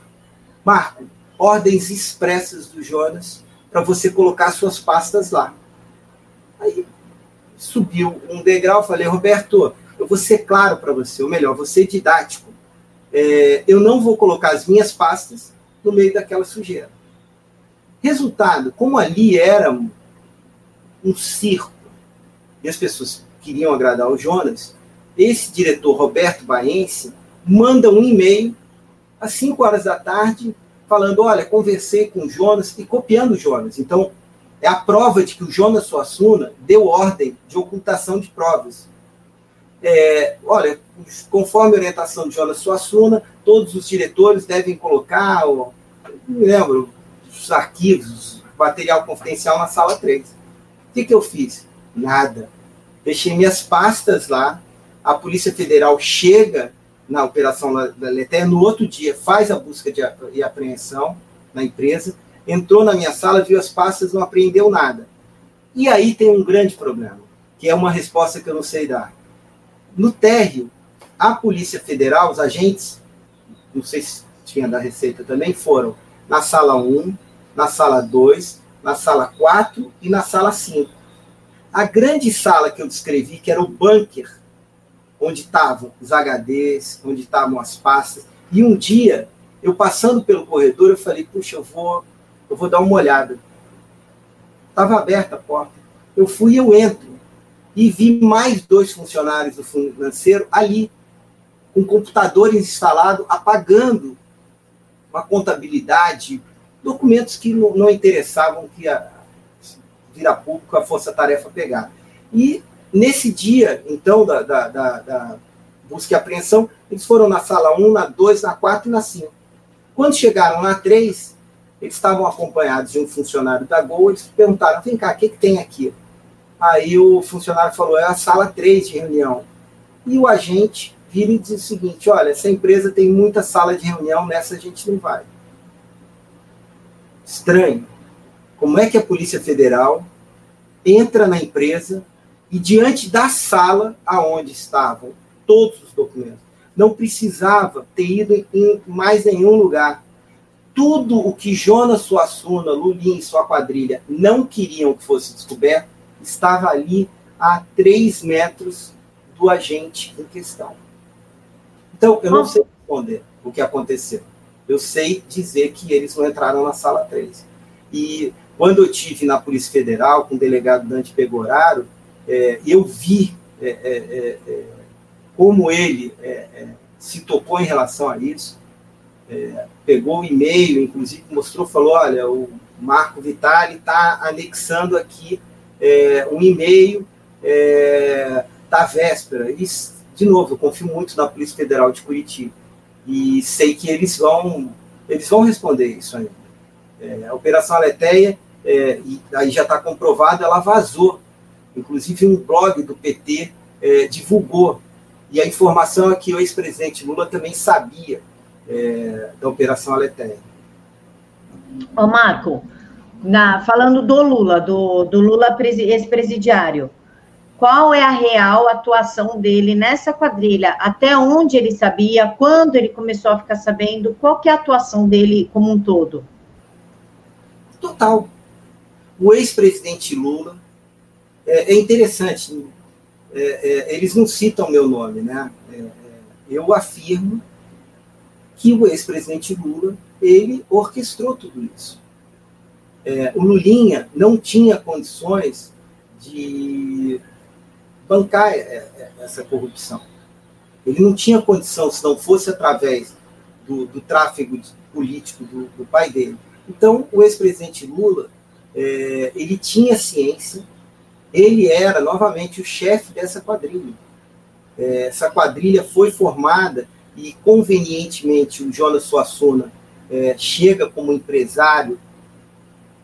Marco, ordens expressas do Jonas para você colocar suas pastas lá. Aí subiu um degrau, falei, Roberto, eu vou ser claro para você, ou melhor, vou ser didático. É, eu não vou colocar as minhas pastas no meio daquela sujeira. Resultado, como ali era um, um circo e as pessoas queriam agradar o Jonas, esse diretor Roberto Baense manda um e-mail às 5 horas da tarde falando, olha, conversei com o Jonas e copiando o Jonas. Então, é a prova de que o Jonas Suassuna deu ordem de ocultação de provas. É, olha, conforme a orientação de Jonas Suassuna, todos os diretores devem colocar, não me lembro, os arquivos, material confidencial na sala 3. O que, que eu fiz? Nada. Deixei minhas pastas lá, a Polícia Federal chega na operação da Letéia, no outro dia faz a busca de, e apreensão na empresa, entrou na minha sala, viu as pastas, não apreendeu nada. E aí tem um grande problema, que é uma resposta que eu não sei dar. No térreo, a Polícia Federal, os agentes, não sei se tinha da Receita também, foram na sala 1, na sala 2, na sala 4 e na sala 5. A grande sala que eu descrevi, que era o bunker, onde estavam os HDs, onde estavam as pastas, e um dia, eu passando pelo corredor, eu falei, puxa, eu vou, eu vou dar uma olhada. Estava aberta a porta. Eu fui eu entro. E vi mais dois funcionários do financeiro ali, com computadores instalados, apagando uma contabilidade, documentos que não, interessavam que a virar público a força-tarefa pegar. E nesse dia, então, da, da, da, da, busca e apreensão, eles foram na sala 1, na 2, na 4 e na 5. Quando chegaram na 3, eles estavam acompanhados de um funcionário da Gol, eles perguntaram, vem cá, o que, que tem aqui? Aí o funcionário falou, é a sala 3 de reunião. E o agente vira e diz o seguinte, olha, essa empresa tem muita sala de reunião, nessa a gente não vai. Estranho. Como é que a Polícia Federal entra na empresa e diante da sala aonde estavam todos os documentos, não precisava ter ido em mais nenhum lugar. Tudo o que Jonas Suassuna, Lulim e sua quadrilha não queriam que fosse descoberto estava ali a três metros do agente em questão. Então, eu não sei responder o que aconteceu. Eu sei dizer que eles não entraram na sala 3. E quando eu tive na Polícia Federal com o delegado Dante Pegoraro, é, eu vi é, é, é, é como ele é, se tocou em relação a isso. pegou o e-mail, inclusive mostrou, falou, olha, o Marco Vitali está anexando aqui um e-mail da véspera. E, de novo, eu confio muito na Polícia Federal de Curitiba. E sei que eles vão, eles vão responder isso ainda. a Operação Aleteia é, e aí já está comprovado, ela vazou. Inclusive, um blog do PT é, divulgou. E a informação é que o ex-presidente Lula também sabia é, da Operação Aletheia. Ô, Marco, na, falando do Lula, do, do Lula ex-presidiário, qual é a real atuação dele nessa quadrilha? Até onde ele sabia? Quando ele começou a ficar sabendo? Qual que é a atuação dele como um todo? Total o ex-presidente Lula, é, é interessante, é, é, eles não citam meu nome, né? É, é, eu afirmo que o ex-presidente Lula, ele orquestrou tudo isso. o Lulinha não tinha condições de bancar essa corrupção. Ele não tinha condição, se não fosse através do, do tráfego político do, do pai dele. Então, o ex-presidente Lula é, ele tinha ciência, ele era novamente o chefe dessa quadrilha. É, essa quadrilha foi formada e convenientemente o Jonas Suassuna é, chega como empresário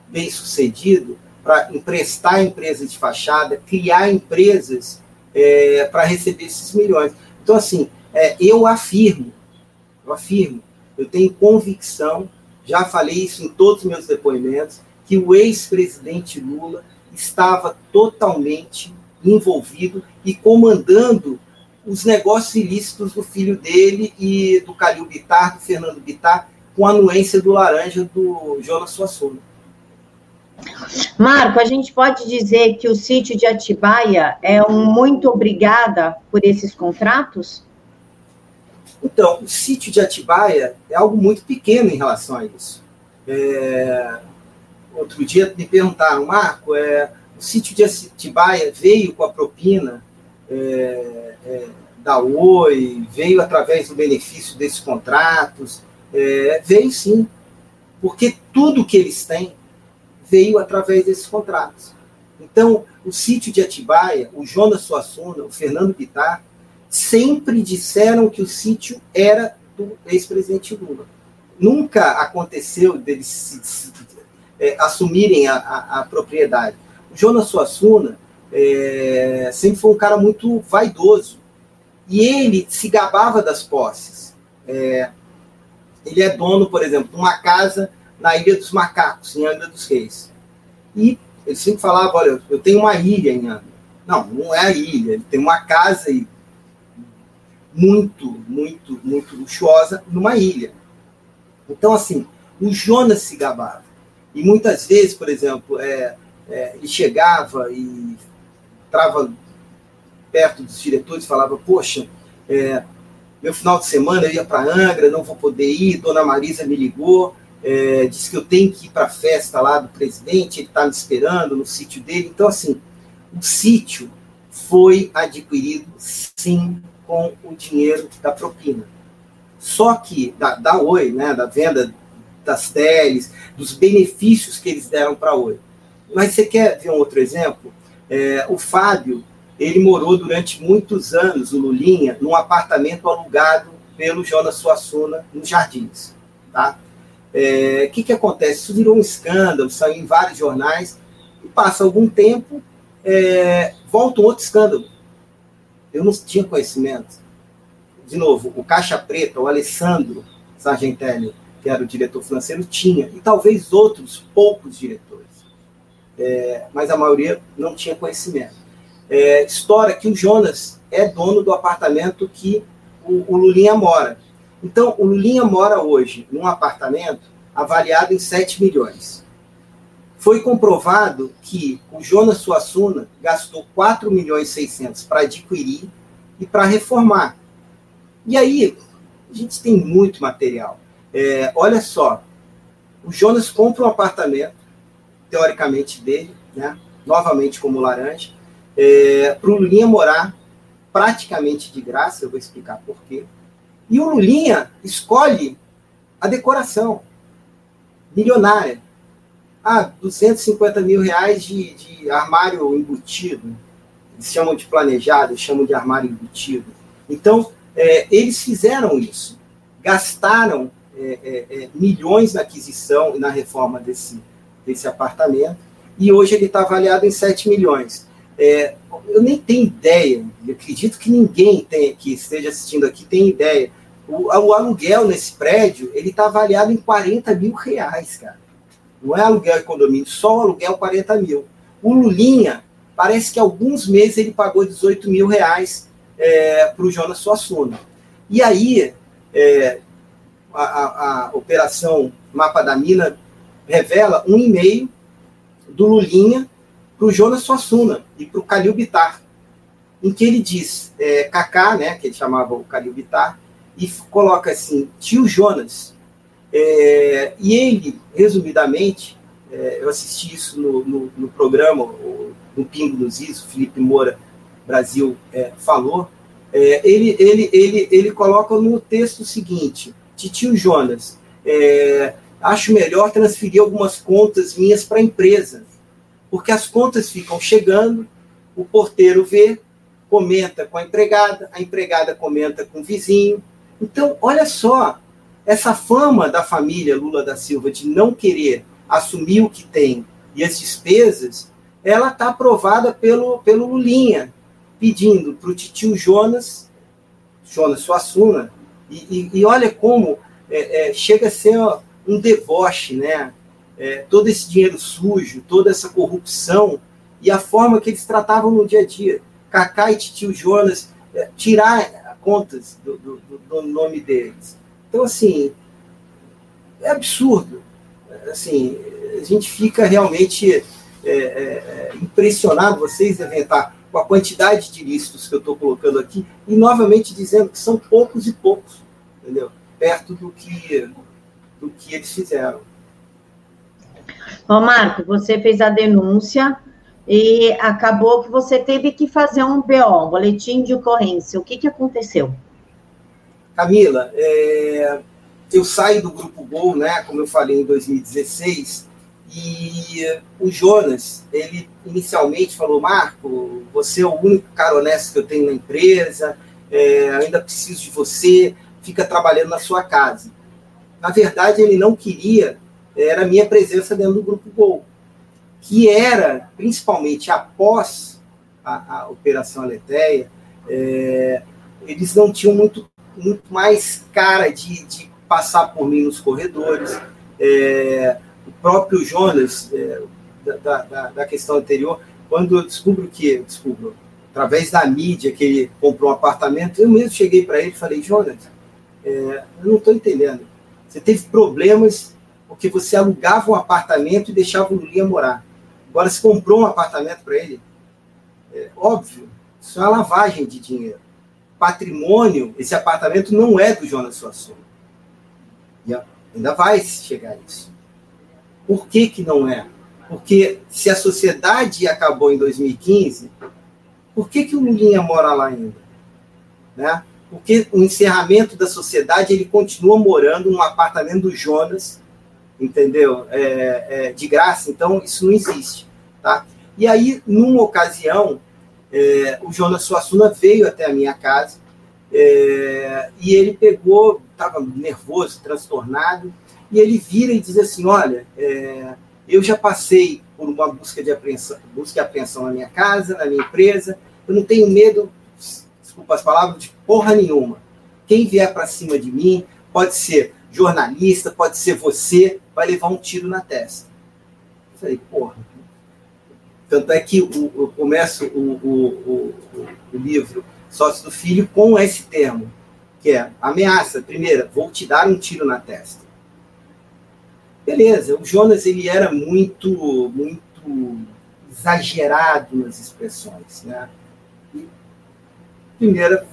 bem sucedido para emprestar empresas de fachada, criar empresas é, para receber esses milhões. Então, assim, é, eu afirmo, eu afirmo, eu tenho convicção, já falei isso em todos os meus depoimentos, que o ex-presidente Lula estava totalmente envolvido e comandando os negócios ilícitos do filho dele e do Calil Bittar, do Fernando Bittar, com a anuência do Laranja do Jonas Suassuna. Marco, a gente pode dizer que o sítio de Atibaia é um muito obrigada por esses contratos? Então, o sítio de Atibaia é algo muito pequeno em relação a isso. É... Outro dia me perguntaram, Marco, é... o sítio de Atibaia veio com a propina é... é da Oi, veio através do benefício desses contratos? É... veio sim, porque tudo que eles têm veio através desses contratos. Então, o sítio de Atibaia, o Jonas Suassuna, o Fernando Bittar, sempre disseram que o sítio era do ex-presidente Lula. Nunca aconteceu deles se, se, é, assumirem a, a, a, propriedade. O Jonas Suassuna é, sempre foi um cara muito vaidoso. E ele se gabava das posses. É, ele é dono, por exemplo, de uma casa na Ilha dos Macacos, em Angra dos Reis. E ele sempre falava, olha, eu tenho uma ilha em Angra. Não, não é a ilha, ele tem uma casa muito, muito, muito luxuosa numa ilha. Então, assim, o Jonas se gabava. E muitas vezes, por exemplo, é, é, ele chegava e entrava perto dos diretores e falava, poxa, é, meu final de semana eu ia para Angra, não vou poder ir, Dona Marisa me ligou, é, disse que eu tenho que ir para a festa lá do presidente, ele está me esperando no sítio dele. Então, assim, o sítio foi adquirido, sim, com o dinheiro da propina. Só que, da, da Oi, né, da venda das teles, dos benefícios que eles deram para a Oi. Mas você quer ver um outro exemplo? É, o Fábio, ele morou durante muitos anos, o Lulinha, num apartamento alugado pelo Jonas Suassuna, nos Jardins. Tá? O é, que, que acontece? Isso virou um escândalo, saiu em vários jornais, e passa algum tempo, é, volta um outro escândalo. Eu não tinha conhecimento. De novo, o Caixa Preta, o Alessandro Sargentelli, que era o diretor financeiro, tinha, e talvez outros poucos diretores. É, mas a maioria não tinha conhecimento. É, história que o Jonas é dono do apartamento que o, o Lulinha mora. Então, o Lulinha mora hoje num apartamento avaliado em 7 milhões. Foi comprovado que o Jonas Suassuna gastou 4 milhões e 600 para adquirir e para reformar. E aí, a gente tem muito material. É, olha só, o Jonas compra um apartamento, teoricamente dele, né, novamente como laranja, é, para o Lulinha morar praticamente de graça, eu vou explicar por quê. E o Lulinha escolhe a decoração milionária. Ah, 250 mil reais de, de armário embutido. Eles chamam de planejado, chamam de armário embutido. Então, é, eles fizeram isso. Gastaram é, é, é milhões na aquisição e na reforma desse, desse apartamento. E hoje ele está avaliado em 7 milhões. É, eu nem tenho ideia, acredito que ninguém tem, que esteja assistindo aqui tem ideia o, o aluguel nesse prédio, ele está avaliado em 40 mil reais, cara. Não é aluguel de condomínio, só o aluguel 40 mil. O Lulinha, parece que alguns meses ele pagou 18 mil reais é, para o Jonas Suassuna. E aí, é, a, a, a, operação Mapa da Mina revela um e-mail do Lulinha para o Jonas Suassuna e para o Calil Bitar, em que ele diz, é, Kaká, né, que ele chamava o Calil Bitar, e coloca assim, tio Jonas. É, e ele, resumidamente, é, eu assisti isso no, no, no programa, o, no Pingo dos Is, o Felipe Moura Brasil é, falou, é, ele, ele, ele, ele coloca no texto o seguinte, tio Jonas, é, acho melhor transferir algumas contas minhas para a empresa, porque as contas ficam chegando, o porteiro vê, comenta com a empregada, a empregada comenta com o vizinho, então, olha só, essa fama da família Lula da Silva de não querer assumir o que tem e as despesas, ela está aprovada pelo, pelo Lulinha, pedindo para o tio Jonas, Jonas Suassuna, e, e, e olha como é, é, chega a ser um deboche, né? É, todo esse dinheiro sujo, toda essa corrupção e a forma que eles tratavam no dia a dia. Cacá e tio Jonas, é, tirar contas do, do, do nome deles. Então, assim, é absurdo. Assim, gente fica realmente é, é, é, impressionado, vocês devem estar com a quantidade de ilícitos que eu estou colocando aqui, e novamente dizendo que são poucos e poucos, entendeu? Perto do que, do que eles fizeram. Ô, Marco, você fez a denúncia e acabou que você teve que fazer um BO, um boletim de ocorrência. O que, que aconteceu? Camila, é, eu saio do Grupo Gol, né, como eu falei, em 2016, e o Jonas, ele inicialmente falou, Marco, você é o único cara honesto que eu tenho na empresa, é, ainda preciso de você, fica trabalhando na sua casa. Na verdade, ele não queria, era a minha presença dentro do Grupo Gol, que era, principalmente após a, a Operação Aleteia, é, eles não tinham muito, muito mais cara de, de passar por mim nos corredores. É, o próprio Jonas, é, da, da, da, questão anterior, quando eu descubro que, descubro, através da mídia, que ele comprou um apartamento, eu mesmo cheguei para ele e falei, Jonas, é, eu não estou entendendo. Você teve problemas porque você alugava um apartamento e deixava o Lulinha morar. Agora você comprou um apartamento para ele. É, óbvio, isso é uma lavagem de dinheiro. Patrimônio, esse apartamento não é do Jonas Suassuna. E ainda vai chegar isso. Por que, que não é? Porque se a sociedade acabou em 2015, por que, que o Lulinha mora lá ainda? Né? Porque o encerramento da sociedade ele continua morando num apartamento do Jonas, entendeu? É, é, de graça, então isso não existe. Tá? E aí, numa ocasião, é, o Jonas Suassuna veio até a minha casa é, e ele pegou, estava nervoso, transtornado, e ele vira e diz assim: Olha, é, eu já passei por uma busca de apreensão, busca e apreensão na minha casa, na minha empresa, eu não tenho medo, desculpa as palavras, de porra nenhuma. Quem vier para cima de mim, pode ser jornalista, pode ser você, vai levar um tiro na testa. Eu falei, porra. Tanto é que eu começo o, o, o livro Sócio do Filho com esse termo, que é ameaça. Primeira, vou te dar um tiro na testa. Beleza, o Jonas ele era muito, muito exagerado nas expressões, né? E a primeira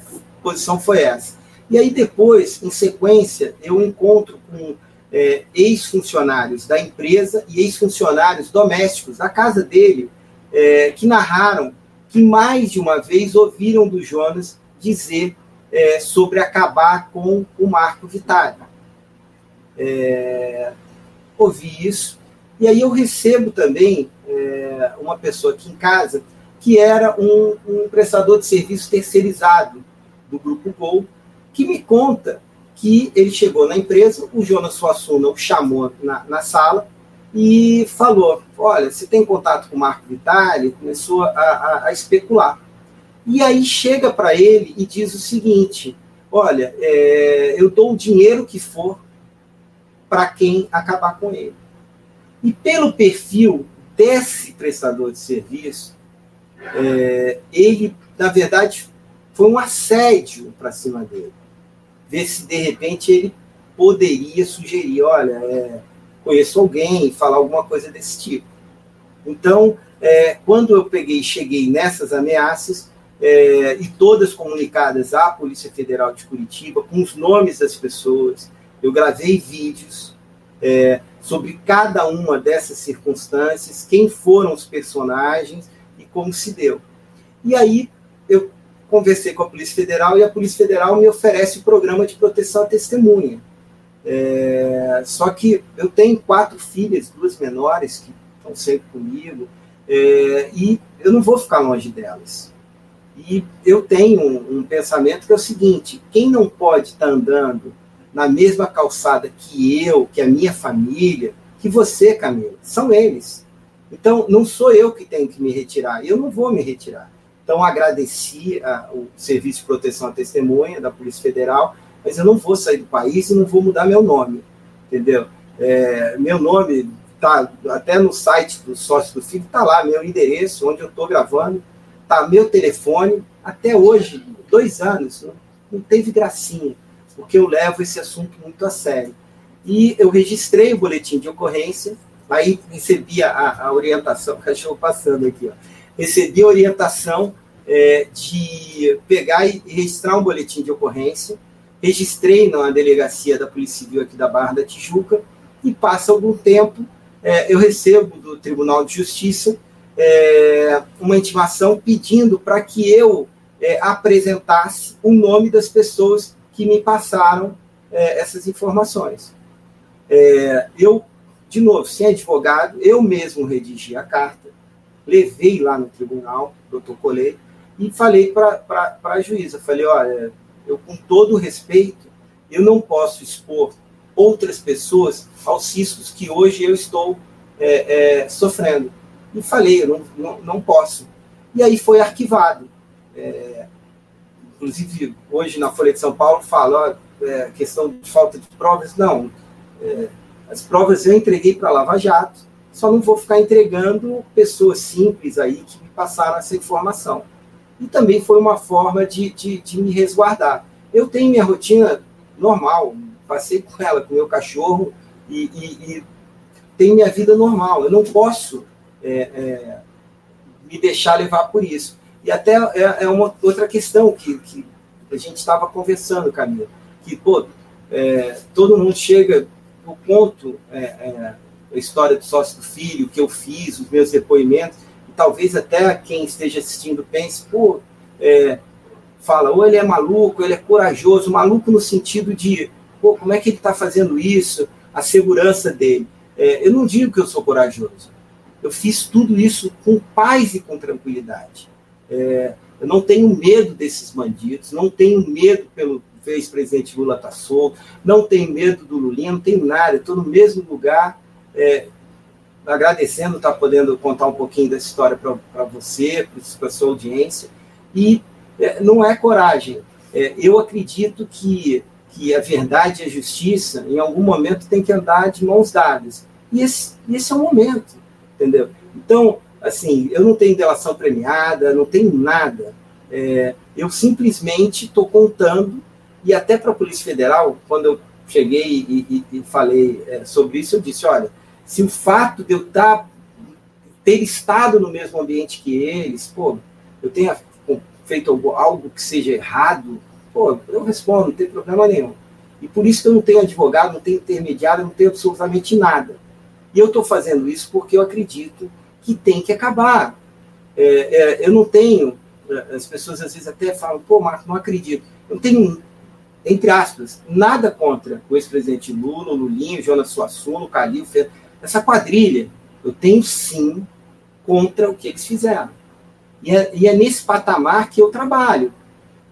posição foi essa. E aí depois, em sequência, eu encontro com é, ex-funcionários da empresa e ex-funcionários domésticos da casa dele, é, que narraram que mais de uma vez ouviram do Jonas dizer é, sobre acabar com o Marco Vitale. É, ouvi isso. E aí eu recebo também é, uma pessoa aqui em casa que era um, um, prestador de serviço terceirizado do Grupo Gol, que me conta que ele chegou na empresa, o Jonas Suassuna o chamou na, na sala e falou, olha, você tem contato com o Marco Vitale? Começou a, a, a especular. E aí chega para ele e diz o seguinte, olha, é, eu dou o dinheiro que for para quem acabar com ele. E pelo perfil desse prestador de serviço, é, ele, na verdade, foi um assédio para cima dele. Ver se, de repente, ele poderia sugerir: olha, é, conheço alguém, falar alguma coisa desse tipo. Então, é, quando eu peguei cheguei nessas ameaças, é, e todas comunicadas à Polícia Federal de Curitiba, com os nomes das pessoas, eu gravei vídeos é, sobre cada uma dessas circunstâncias, quem foram os personagens e como se deu. E aí eu conversei com a Polícia Federal e a Polícia Federal me oferece o programa de proteção à testemunha. É, só que eu tenho quatro filhas, duas menores, que estão sempre comigo, é, e eu não vou ficar longe delas. E eu tenho um, um pensamento que é o seguinte: quem não pode estar tá andando na mesma calçada que eu, que a minha família, que você, Camila. São eles. Então, não sou eu que tenho que me retirar, eu não vou me retirar. Então, agradeci a, o Serviço de Proteção à Testemunha da Polícia Federal, mas eu não vou sair do país e não vou mudar meu nome, entendeu? É, meu nome tá até no site do sócio do filho, tá lá meu endereço, onde eu estou gravando, tá meu telefone, até hoje, dois anos, não teve gracinha porque eu levo esse assunto muito a sério. E eu registrei o boletim de ocorrência Aí recebi a, a orientação, cachorro passando aqui, ó. recebi a orientação é, de pegar e registrar um boletim de ocorrência, registrei na delegacia da Polícia Civil aqui da Barra da Tijuca, e passa algum tempo, é, eu recebo do Tribunal de Justiça é, uma intimação pedindo para que eu é, apresentasse o nome das pessoas que me passaram é, essas informações. É, eu, de novo, sem advogado, eu mesmo redigi a carta, levei lá no tribunal, protocolei, e falei para a juíza, falei, olha, eu com todo respeito, eu não posso expor outras pessoas aos riscos que hoje eu estou é, é, sofrendo. E falei, eu não, não, não, posso. E aí foi arquivado. É, inclusive, hoje na Folha de São Paulo fala, é, questão de falta de provas, não. É, as provas eu entreguei para a Lava Jato, só não vou ficar entregando pessoas simples aí que me passaram essa informação. E também foi uma forma de, de, de me resguardar. Eu tenho minha rotina normal, passei com ela, com meu cachorro, e, e, e tenho minha vida normal. Eu não posso é, é, me deixar levar por isso. E até é, é uma outra questão que, que a gente estava conversando, Camila, que, pô, é, todo mundo chega no ponto, é, é, a história do sócio do filho, o que eu fiz, os meus depoimentos, e talvez até quem esteja assistindo pense, pô, é, fala, ou ele é maluco, ou ele é corajoso, maluco no sentido de, pô, como é que ele está fazendo isso, a segurança dele. É, eu não digo que eu sou corajoso, eu fiz tudo isso com paz e com tranquilidade. É, eu não tenho medo desses bandidos, não tenho medo pelo ex-presidente Lula tá solto, não tenho medo do Lulinha, não tenho nada, estou no mesmo lugar, é, agradecendo estar tá podendo contar um pouquinho dessa história para você, para a sua audiência, e é, não é coragem. É, eu acredito que, que a verdade e a justiça, em algum momento, tem que andar de mãos dadas. E esse, esse é o momento, entendeu? Então, assim, eu não tenho delação premiada, não tenho nada. É, eu simplesmente estou contando, e até para a Polícia Federal, quando eu cheguei e, e, e falei é, sobre isso, eu disse: olha, se o fato de eu tá, ter estado no mesmo ambiente que eles, pô, eu tenha feito algo que seja errado, pô, eu respondo, não tem problema nenhum. E por isso que eu não tenho advogado, não tenho intermediário, não tenho absolutamente nada. E eu estou fazendo isso porque eu acredito que tem que acabar. É, é, eu não tenho, é, as pessoas às vezes até falam, pô, Marco, não acredito. Eu não tenho, entre aspas, nada contra o ex-presidente Lula, o Lulinho, Jonas Suassuna, o Calil, essa quadrilha. Eu tenho sim contra o que eles fizeram. E é, e é nesse patamar que eu trabalho,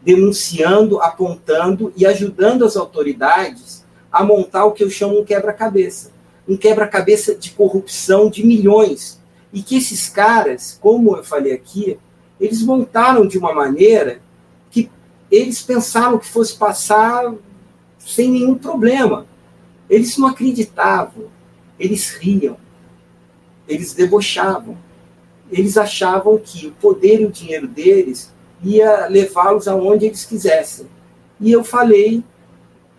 denunciando, apontando e ajudando as autoridades a montar o que eu chamo um quebra-cabeça. Um quebra-cabeça de corrupção de milhões. E que esses caras, como eu falei aqui, eles montaram de uma maneira que eles pensaram que fosse passar sem nenhum problema. Eles não acreditavam, eles riam, eles debochavam eles achavam que o poder e o dinheiro deles ia levá-los aonde eles quisessem. E eu falei,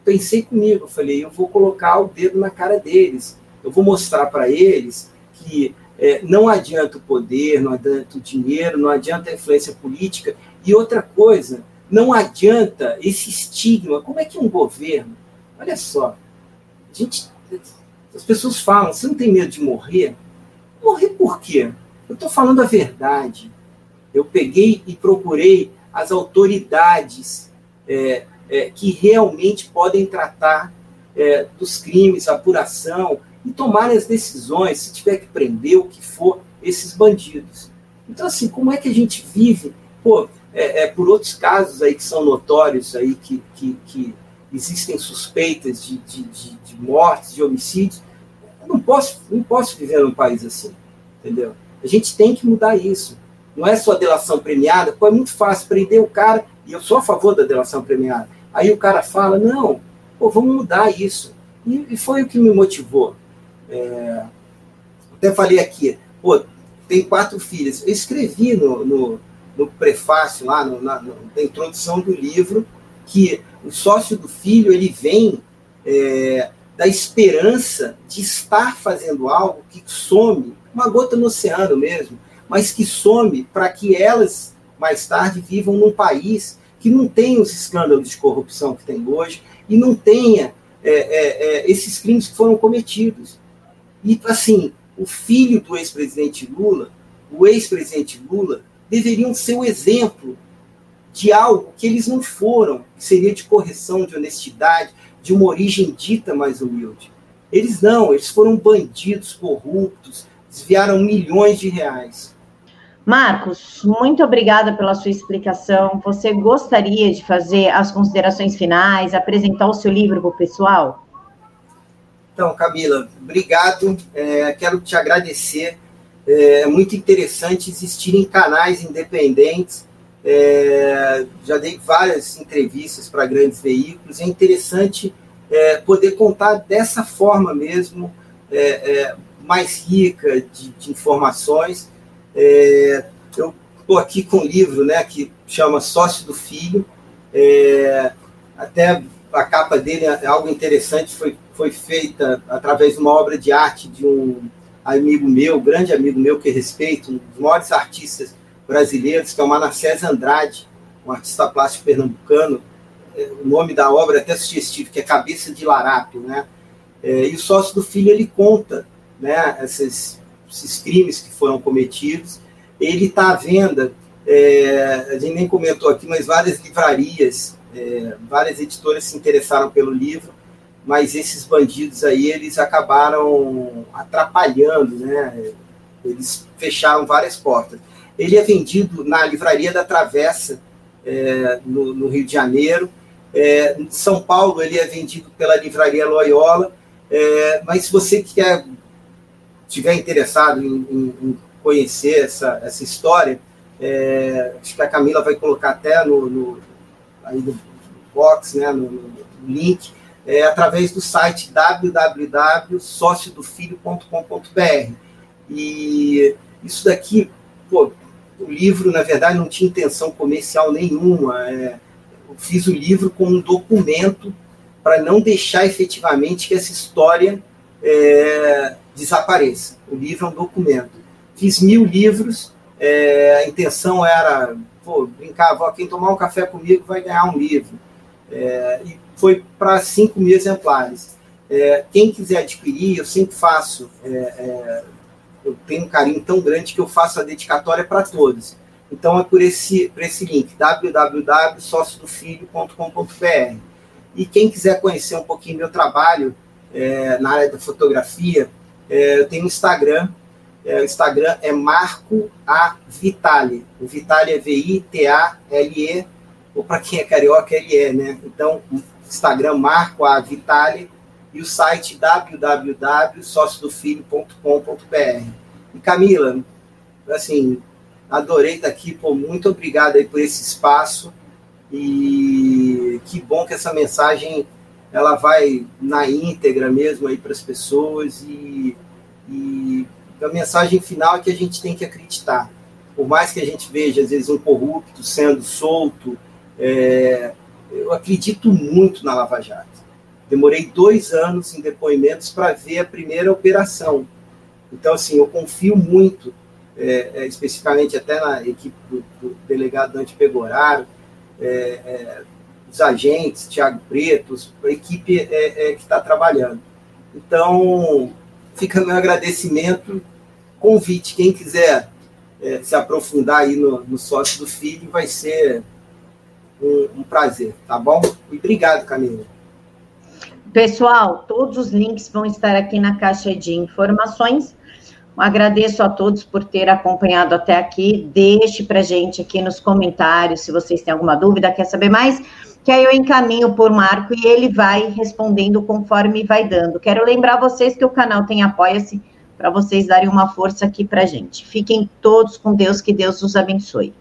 pensei comigo, falei, eu vou colocar o dedo na cara deles, eu vou mostrar para eles que é, não adianta o poder, não adianta o dinheiro, não adianta a influência política. E outra coisa, não adianta esse estigma. Como é que um governo, olha só, gente, as pessoas falam, você não tem medo de morrer? Morrer por quê? Eu estou falando a verdade. Eu peguei e procurei as autoridades é, é, que realmente podem tratar é, dos crimes, apuração e tomar as decisões, se tiver que prender o que for, esses bandidos. Então, assim, como é que a gente vive? Pô, é, é por outros casos aí que são notórios aí, que, que, que existem suspeitas de, de, de, de mortes, de homicídios. Eu não posso, não posso viver num país assim, entendeu? A gente tem que mudar isso. Não é só delação premiada, pô, é muito fácil prender o cara, e eu sou a favor da delação premiada. Aí o cara fala, não, pô, vamos mudar isso. E, e foi o que me motivou. É, até falei aqui, pô, tem quatro filhas. Eu escrevi no, no, no prefácio, lá no, na, na, introdução do livro, que o sócio do filho ele vem é, da esperança de estar fazendo algo que some, uma gota no oceano mesmo, mas que some para que elas mais tarde vivam num país que não tem os escândalos de corrupção que tem hoje e não tenha é, é, é, esses crimes que foram cometidos. E, assim, o filho do ex-presidente Lula, o ex-presidente Lula, deveriam ser o exemplo de algo que eles não foram, que seria de correção, de honestidade, de uma origem dita mais humilde. Eles não, eles foram bandidos corruptos, desviaram milhões de reais. Marcos, muito obrigada pela sua explicação. Você gostaria de fazer as considerações finais, apresentar o seu livro para o pessoal? Então, Camila, obrigado. É, quero te agradecer. É muito interessante existirem canais independentes. É, já dei várias entrevistas para grandes veículos. É interessante é, poder contar dessa forma mesmo, é, é, mais rica de, de informações é, eu estou aqui com um livro né, que chama Sócio do Filho. É, até a capa dele é algo interessante, foi, foi feita através de uma obra de arte de um amigo meu, grande amigo meu que respeito, um dos maiores artistas brasileiros, que é o Manassés Andrade, um artista plástico pernambucano. É, o nome da obra é até sugestivo, que é Cabeça de Larápio. Né? É, e o Sócio do Filho, ele conta né, essas esses crimes que foram cometidos. Ele está à venda, é, a gente nem comentou aqui, mas várias livrarias, é, várias editoras se interessaram pelo livro, mas esses bandidos aí, eles acabaram atrapalhando, né? Eles fecharam várias portas. Ele é vendido na Livraria da Travessa, é, no, no, Rio de Janeiro. É, em São Paulo, ele é vendido pela Livraria Loyola. É, mas se você quer estiver interessado em, em, em, conhecer essa, essa história, é, acho que a Camila vai colocar até no, no aí no box, né, no, no link, é, através do site www.sociodofilho.com.br. E isso daqui, pô, o livro, na verdade, não tinha intenção comercial nenhuma. É, eu fiz o livro como um documento para não deixar efetivamente que essa história é, desapareça. O livro é um documento. Fiz mil livros, é, a intenção era, pô, brincar, quem tomar um café comigo vai ganhar um livro. É, e foi para cinco mil exemplares. É, quem quiser adquirir, eu sempre faço, é, é, eu tenho um carinho tão grande que eu faço a dedicatória para todos. Então é por esse, por esse link, www.sociodofilho.com.br. E quem quiser conhecer um pouquinho meu trabalho é, na área da fotografia, é, eu tenho um Instagram, é, o Instagram é Marco A Vitale. O Vitale é V-I-T-A-L-E, ou para quem é carioca, L-E, né? Então, Instagram Marco A Vitale e o site www.sociodofilho.com.br. E Camila, assim, adorei estar aqui, pô, muito obrigado aí por esse espaço e que bom que essa mensagem ela vai na íntegra mesmo aí para as pessoas e, e a mensagem final é que a gente tem que acreditar. Por mais que a gente veja, às vezes, um corrupto sendo solto, é, eu acredito muito na Lava Jato. Demorei dois anos em depoimentos para ver a primeira operação. Então, assim, eu confio muito, é, é, especificamente até na equipe do, do delegado Dante Pegoraro, é, é os agentes, Tiago Pretos, a equipe é que está trabalhando. Então, fica meu agradecimento, convite, quem quiser é, se aprofundar aí no, no, sócio do filho, vai ser um, prazer, tá bom? E obrigado, Camila. Pessoal, todos os links vão estar aqui na caixa de informações. Agradeço a todos por ter acompanhado até aqui. Deixe para gente aqui nos comentários se vocês têm alguma dúvida, quer saber mais que aí eu encaminho por Marco e ele vai respondendo conforme vai dando. Quero lembrar vocês que o canal tem apoia-se para vocês darem uma força aqui para gente. Fiquem todos com Deus, que Deus os abençoe.